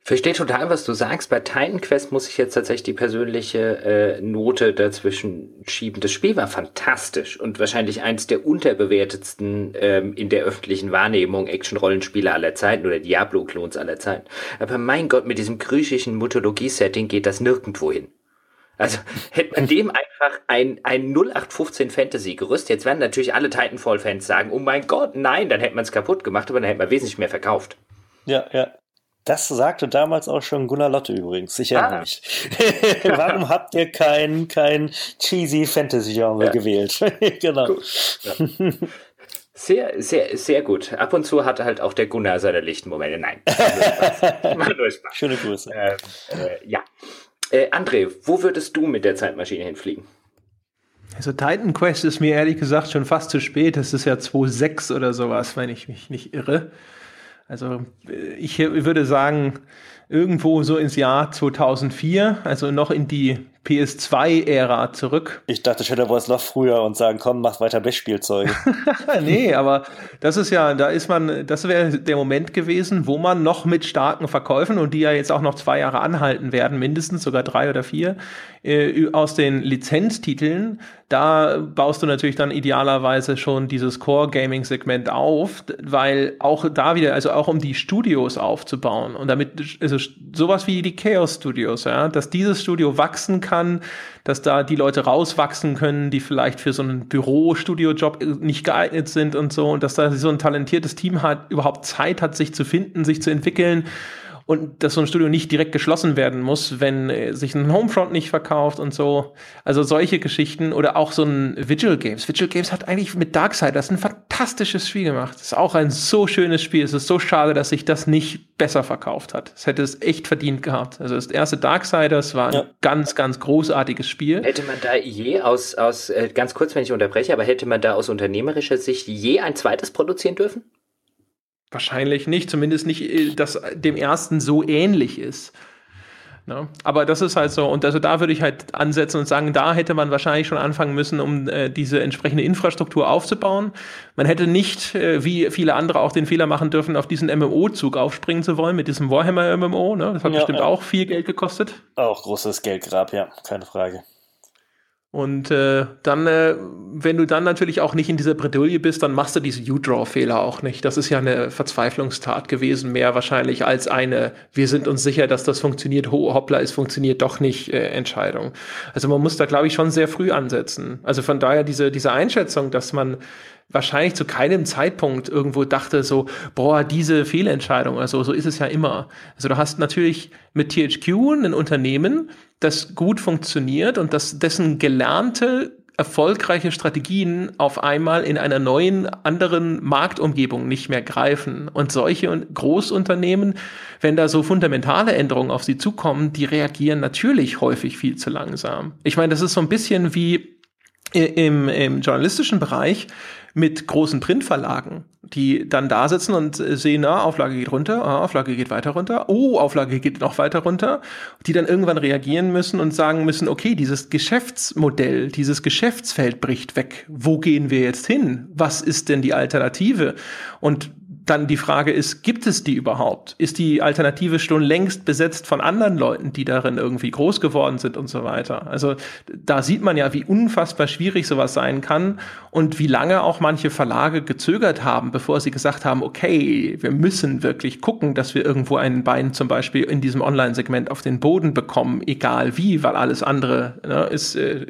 Verstehe total, was du sagst. Bei Titan Quest muss ich jetzt tatsächlich die persönliche äh, Note dazwischen schieben. Das Spiel war fantastisch und wahrscheinlich eins der unterbewertetsten ähm, in der öffentlichen Wahrnehmung Action-Rollenspiele aller Zeiten oder Diablo-Klons aller Zeiten. Aber mein Gott, mit diesem griechischen Mythologie-Setting geht das nirgendwo hin. Also [LAUGHS] hätte man dem einfach ein, ein 0815 Fantasy-Gerüst, jetzt werden natürlich alle Titanfall-Fans sagen, oh mein Gott, nein, dann hätte man es kaputt gemacht, aber dann hätte man wesentlich mehr verkauft. Ja, ja. Das sagte damals auch schon Gunnar Lotte übrigens. Ich erinnere ah. mich. [LAUGHS] Warum habt ihr kein, kein cheesy Fantasy-Genre ja. gewählt? [LAUGHS] genau. Ja. Sehr, sehr, sehr gut. Ab und zu hatte halt auch der Gunnar seine lichten Momente. Nein. [LAUGHS] Nur Spaß. Schöne Grüße. Äh, äh, ja. Äh, André, wo würdest du mit der Zeitmaschine hinfliegen? Also Titan Quest ist mir ehrlich gesagt schon fast zu spät. Das ist ja 2.6 oder sowas, wenn ich mich nicht irre. Also ich würde sagen, irgendwo so ins Jahr 2004, also noch in die PS2-Ära zurück. Ich dachte schon, da war es noch früher und sagen, komm, mach weiter Blechspielzeuge. [LAUGHS] nee, aber das ist ja, da ist man, das wäre der Moment gewesen, wo man noch mit starken Verkäufen und die ja jetzt auch noch zwei Jahre anhalten werden, mindestens sogar drei oder vier, äh, aus den Lizenztiteln, da baust du natürlich dann idealerweise schon dieses Core-Gaming-Segment auf, weil auch da wieder, also auch um die Studios aufzubauen und damit, also sowas wie die Chaos Studios, ja, dass dieses Studio wachsen kann, dass da die Leute rauswachsen können, die vielleicht für so einen Büro-Studio-Job nicht geeignet sind und so, und dass da so ein talentiertes Team hat, überhaupt Zeit hat, sich zu finden, sich zu entwickeln und dass so ein Studio nicht direkt geschlossen werden muss, wenn äh, sich ein Homefront nicht verkauft und so. Also solche Geschichten oder auch so ein Vigil Games. Vigil Games hat eigentlich mit Darksiders ein fantastisches Spiel gemacht. Ist auch ein so schönes Spiel. Es ist so schade, dass sich das nicht besser verkauft hat. Es hätte es echt verdient gehabt. Also das erste Darksiders war ein ja. ganz, ganz großartiges Spiel. Hätte man da je aus, aus, äh, ganz kurz, wenn ich unterbreche, aber hätte man da aus unternehmerischer Sicht je ein zweites produzieren dürfen? Wahrscheinlich nicht, zumindest nicht, äh, dass dem ersten so ähnlich ist. Ne? Aber das ist halt so, und also da würde ich halt ansetzen und sagen, da hätte man wahrscheinlich schon anfangen müssen, um äh, diese entsprechende Infrastruktur aufzubauen. Man hätte nicht, äh, wie viele andere auch den Fehler machen dürfen, auf diesen MMO-Zug aufspringen zu wollen, mit diesem Warhammer-MMO. Ne? Das hat ja, bestimmt ja. auch viel Geld gekostet. Auch großes Geldgrab, ja, keine Frage. Und äh, dann, äh, wenn du dann natürlich auch nicht in dieser Bredouille bist, dann machst du diese U-Draw-Fehler auch nicht. Das ist ja eine Verzweiflungstat gewesen, mehr wahrscheinlich als eine, wir sind uns sicher, dass das funktioniert, ho hoppla, es funktioniert doch nicht äh, Entscheidung. Also man muss da, glaube ich, schon sehr früh ansetzen. Also von daher diese, diese Einschätzung, dass man wahrscheinlich zu keinem Zeitpunkt irgendwo dachte so, boah, diese Fehlentscheidung, also so ist es ja immer. Also du hast natürlich mit THQ ein Unternehmen, das gut funktioniert und das dessen gelernte erfolgreiche Strategien auf einmal in einer neuen, anderen Marktumgebung nicht mehr greifen. Und solche Großunternehmen, wenn da so fundamentale Änderungen auf sie zukommen, die reagieren natürlich häufig viel zu langsam. Ich meine, das ist so ein bisschen wie im, im journalistischen Bereich mit großen Printverlagen, die dann da sitzen und sehen, na, Auflage geht runter, ah, Auflage geht weiter runter, oh, Auflage geht noch weiter runter, die dann irgendwann reagieren müssen und sagen müssen, okay, dieses Geschäftsmodell, dieses Geschäftsfeld bricht weg. Wo gehen wir jetzt hin? Was ist denn die Alternative? Und dann die Frage ist, gibt es die überhaupt? Ist die Alternative schon längst besetzt von anderen Leuten, die darin irgendwie groß geworden sind und so weiter? Also da sieht man ja, wie unfassbar schwierig sowas sein kann und wie lange auch manche Verlage gezögert haben, bevor sie gesagt haben, okay, wir müssen wirklich gucken, dass wir irgendwo ein Bein zum Beispiel in diesem Online-Segment auf den Boden bekommen, egal wie, weil alles andere ne, ist äh,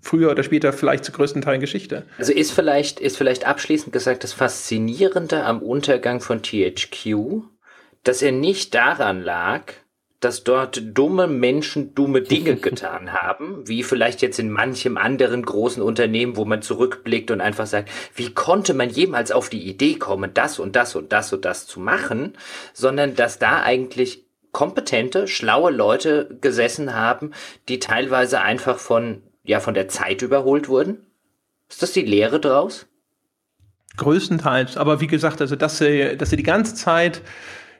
früher oder später vielleicht zu größten Teilen Geschichte. Also ist vielleicht, ist vielleicht abschließend gesagt das Faszinierende am Unter Untergang von THQ, dass er nicht daran lag, dass dort dumme Menschen dumme Dinge [LAUGHS] getan haben, wie vielleicht jetzt in manchem anderen großen Unternehmen, wo man zurückblickt und einfach sagt, wie konnte man jemals auf die Idee kommen, das und das und das und das zu machen, sondern dass da eigentlich kompetente, schlaue Leute gesessen haben, die teilweise einfach von, ja, von der Zeit überholt wurden? Ist das die Lehre draus? Größtenteils. Aber wie gesagt, also dass sie, dass sie die ganze Zeit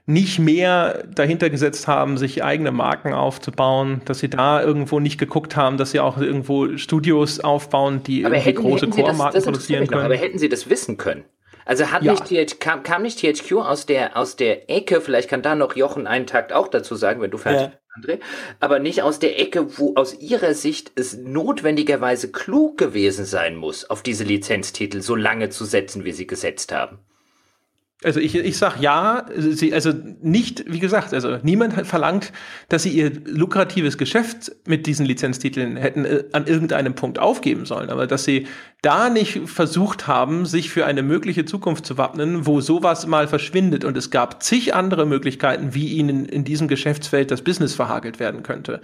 nicht mehr dahinter gesetzt haben, sich eigene Marken aufzubauen, dass sie da irgendwo nicht geguckt haben, dass sie auch irgendwo Studios aufbauen, die aber irgendwie hätten, große Core-Marken produzieren können. Noch, aber hätten sie das wissen können? Also hat ja. nicht kam, kam nicht THQ aus der, aus der Ecke, vielleicht kann da noch Jochen einen Takt auch dazu sagen, wenn du fertig ja. André, aber nicht aus der Ecke, wo aus ihrer Sicht es notwendigerweise klug gewesen sein muss, auf diese Lizenztitel so lange zu setzen, wie sie gesetzt haben. Also ich, ich sag ja, sie, also nicht, wie gesagt, also niemand hat verlangt, dass sie ihr lukratives Geschäft mit diesen Lizenztiteln hätten äh, an irgendeinem Punkt aufgeben sollen, aber dass sie da nicht versucht haben, sich für eine mögliche Zukunft zu wappnen, wo sowas mal verschwindet und es gab zig andere Möglichkeiten, wie ihnen in diesem Geschäftsfeld das Business verhagelt werden könnte.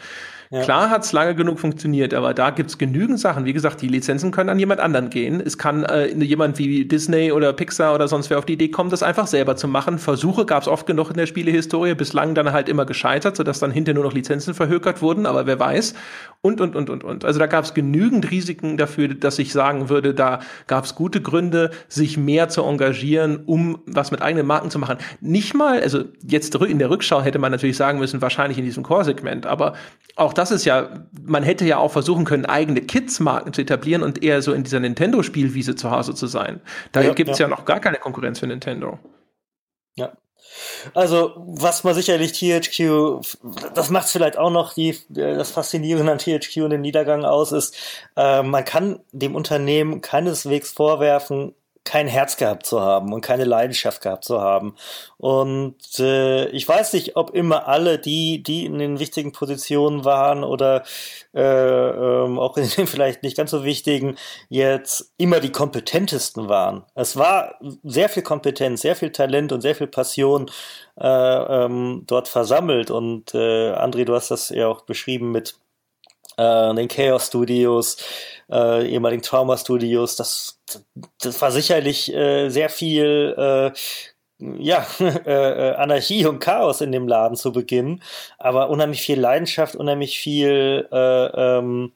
Ja. Klar hat es lange genug funktioniert, aber da gibt es genügend Sachen. Wie gesagt, die Lizenzen können an jemand anderen gehen. Es kann äh, jemand wie Disney oder Pixar oder sonst wer auf die Idee kommen, das einfach selber zu machen. Versuche gab es oft genug in der Spielehistorie, bislang dann halt immer gescheitert, sodass dann hinterher nur noch Lizenzen verhökert wurden, aber wer weiß. und, und, und, und, und. Also da gab es genügend Risiken dafür, dass ich sagen würde, da gab es gute Gründe, sich mehr zu engagieren, um was mit eigenen Marken zu machen. Nicht mal, also jetzt in der Rückschau hätte man natürlich sagen müssen, wahrscheinlich in diesem Core-Segment, aber auch das ist ja, man hätte ja auch versuchen können, eigene Kids-Marken zu etablieren und eher so in dieser Nintendo-Spielwiese zu Hause zu sein. Da ja, gibt es ja. ja noch gar keine Konkurrenz für Nintendo. Ja, also, was man sicherlich THQ, das macht vielleicht auch noch die, das Faszinierende an THQ und dem Niedergang aus, ist, äh, man kann dem Unternehmen keineswegs vorwerfen, kein Herz gehabt zu haben und keine Leidenschaft gehabt zu haben. Und äh, ich weiß nicht, ob immer alle die, die in den wichtigen Positionen waren oder äh, ähm, auch in den [LAUGHS] vielleicht nicht ganz so wichtigen, jetzt immer die kompetentesten waren. Es war sehr viel Kompetenz, sehr viel Talent und sehr viel Passion äh, ähm, dort versammelt. Und äh, André, du hast das ja auch beschrieben mit äh, den Chaos Studios, äh, ehemaligen Trauma Studios. Das, das war sicherlich äh, sehr viel äh, ja, [LAUGHS] äh, Anarchie und Chaos in dem Laden zu Beginn, aber unheimlich viel Leidenschaft, unheimlich viel äh, ähm,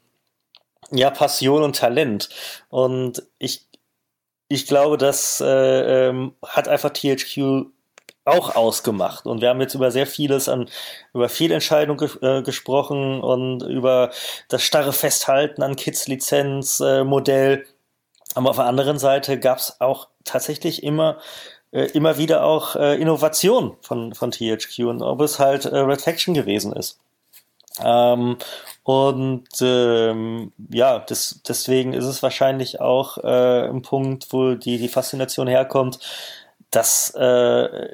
ja, Passion und Talent. Und ich, ich glaube, das äh, ähm, hat einfach THQ auch ausgemacht. Und wir haben jetzt über sehr vieles an, über Fehlentscheidungen ge äh, gesprochen und über das starre Festhalten an Kids-Lizenz-Modell. Äh, Aber auf der anderen Seite gab es auch tatsächlich immer äh, immer wieder auch äh, Innovation von, von THQ und ob es halt äh, Reflection gewesen ist. Ähm, und ähm, ja, das, deswegen ist es wahrscheinlich auch äh, ein Punkt, wo die, die Faszination herkommt, dass äh,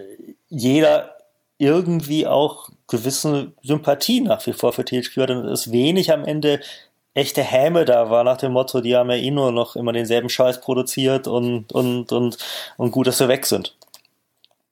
jeder irgendwie auch gewisse Sympathie nach wie vor für THQ hat und es wenig am Ende echte Häme da war nach dem Motto, die haben ja eh nur noch immer denselben Scheiß produziert und, und, und, und gut, dass wir weg sind.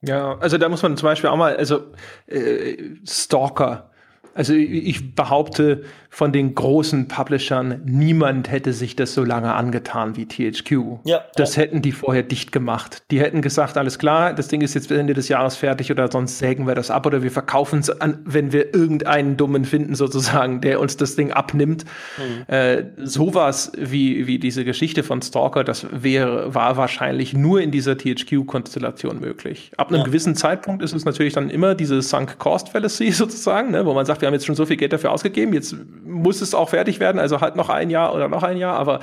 Ja, also da muss man zum Beispiel auch mal, also äh, Stalker also ich behaupte, von den großen Publishern, niemand hätte sich das so lange angetan wie THQ. Ja, das hätten die vorher dicht gemacht. Die hätten gesagt, alles klar, das Ding ist jetzt Ende des Jahres fertig oder sonst sägen wir das ab oder wir verkaufen es an, wenn wir irgendeinen Dummen finden sozusagen, der uns das Ding abnimmt. Mhm. Äh, sowas wie, wie diese Geschichte von Stalker, das wäre, war wahrscheinlich nur in dieser THQ-Konstellation möglich. Ab einem ja. gewissen Zeitpunkt ist es natürlich dann immer diese Sunk Cost Fallacy [LAUGHS] sozusagen, ne, wo man sagt, wir haben jetzt schon so viel Geld dafür ausgegeben, jetzt muss es auch fertig werden, also halt noch ein Jahr oder noch ein Jahr, aber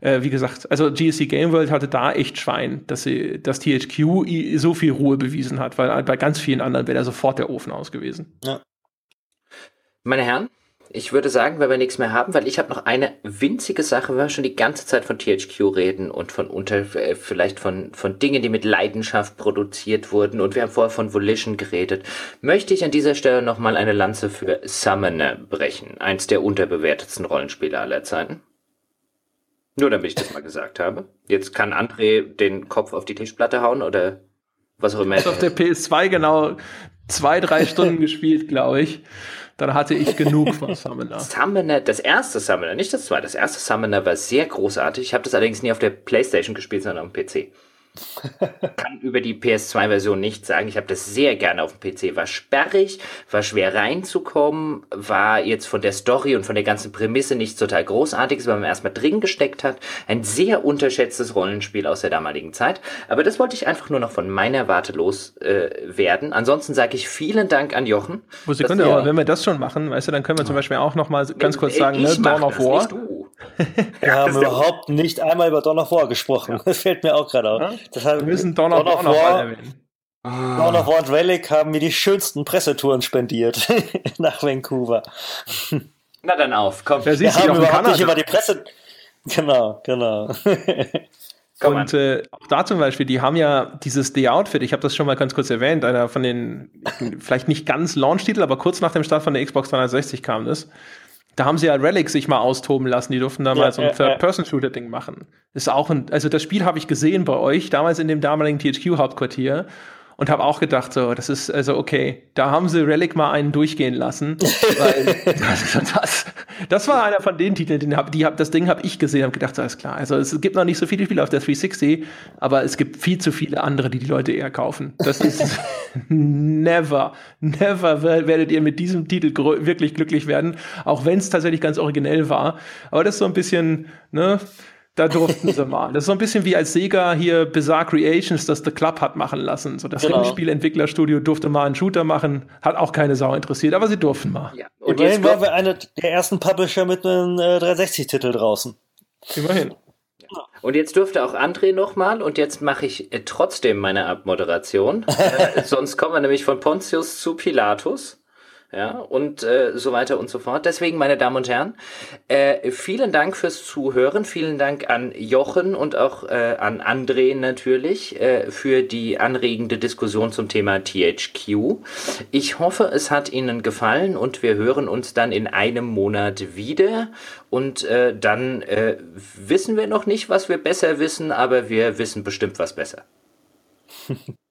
äh, wie gesagt, also GSC Game World hatte da echt Schwein, dass sie, dass THQ so viel Ruhe bewiesen hat, weil bei ganz vielen anderen wäre da sofort der Ofen aus gewesen. Ja. Meine Herren, ich würde sagen, weil wir nichts mehr haben, weil ich habe noch eine winzige Sache, weil wir schon die ganze Zeit von THQ reden und von unter, äh, vielleicht von, von Dingen, die mit Leidenschaft produziert wurden und wir haben vorher von Volition geredet, möchte ich an dieser Stelle nochmal eine Lanze für Summoner brechen, eins der unterbewertetsten Rollenspiele aller Zeiten. Nur damit ich das mal gesagt habe. Jetzt kann André den Kopf auf die Tischplatte hauen oder was auch immer. Ich auf der PS2 genau zwei, drei Stunden [LAUGHS] gespielt, glaube ich. Dann hatte ich genug von [LAUGHS] Summoner. Summoner, das erste Summoner, nicht das zweite. Das erste Summoner war sehr großartig. Ich habe das allerdings nie auf der Playstation gespielt, sondern am PC kann über die PS2-Version nichts sagen. Ich habe das sehr gerne auf dem PC. War sperrig, war schwer reinzukommen, war jetzt von der Story und von der ganzen Prämisse nichts total Großartiges, weil man erstmal drin gesteckt hat. Ein sehr unterschätztes Rollenspiel aus der damaligen Zeit. Aber das wollte ich einfach nur noch von meiner Warte loswerden. Äh, Ansonsten sage ich vielen Dank an Jochen. Wo Sekunde, aber wenn wir das schon machen, weißt du, dann können wir zum Beispiel auch noch mal ganz kurz sagen, ne, Dawn of War. Wir haben überhaupt nicht einmal über Dawn of War gesprochen. Das fällt mir auch gerade auf. Deshalb, wir müssen Dawn of, Dawn of War erwähnen. Dawn of War und Relic haben mir die schönsten Pressetouren spendiert [LAUGHS] nach Vancouver. Na dann auf, komm. wir haben überhaupt nicht über die Presse. Genau, genau. Und äh, auch da zum Beispiel, die haben ja dieses The-Outfit, ich habe das schon mal ganz kurz erwähnt, einer von den, vielleicht nicht ganz Launch-Titel, aber kurz nach dem Start von der Xbox 360 kam das. Da haben sie ja Relic sich mal austoben lassen. Die durften da ja, mal so ein ja, Third-Person-Shooter-Ding machen. Ist auch ein, also das Spiel habe ich gesehen bei euch, damals in dem damaligen THQ-Hauptquartier. Und habe auch gedacht, so, das ist also okay, da haben sie Relic mal einen durchgehen lassen. [LAUGHS] weil das, das war einer von den Titeln, den hab, die hab, das Ding habe ich gesehen, habe gedacht, alles klar. Also es gibt noch nicht so viele Spiele auf der 360, aber es gibt viel zu viele andere, die die Leute eher kaufen. Das ist [LAUGHS] never, never werdet ihr mit diesem Titel wirklich glücklich werden, auch wenn es tatsächlich ganz originell war. Aber das ist so ein bisschen, ne? Da durften sie mal. Das ist so ein bisschen wie als Sega hier Bizarre Creations das The Club hat machen lassen. So das genau. Rennspielentwicklerstudio durfte mal einen Shooter machen, hat auch keine Sau interessiert, aber sie durften mal. Ja. Und Immerhin waren wir einer der ersten Publisher mit einem äh, 360-Titel draußen. Immerhin. Und jetzt dürfte auch André nochmal und jetzt mache ich äh, trotzdem meine Abmoderation. [LAUGHS] äh, sonst kommen wir nämlich von Pontius zu Pilatus ja, und äh, so weiter und so fort. Deswegen, meine Damen und Herren, äh, vielen Dank fürs Zuhören, vielen Dank an Jochen und auch äh, an André natürlich äh, für die anregende Diskussion zum Thema THQ. Ich hoffe, es hat Ihnen gefallen und wir hören uns dann in einem Monat wieder und äh, dann äh, wissen wir noch nicht, was wir besser wissen, aber wir wissen bestimmt was besser. [LAUGHS]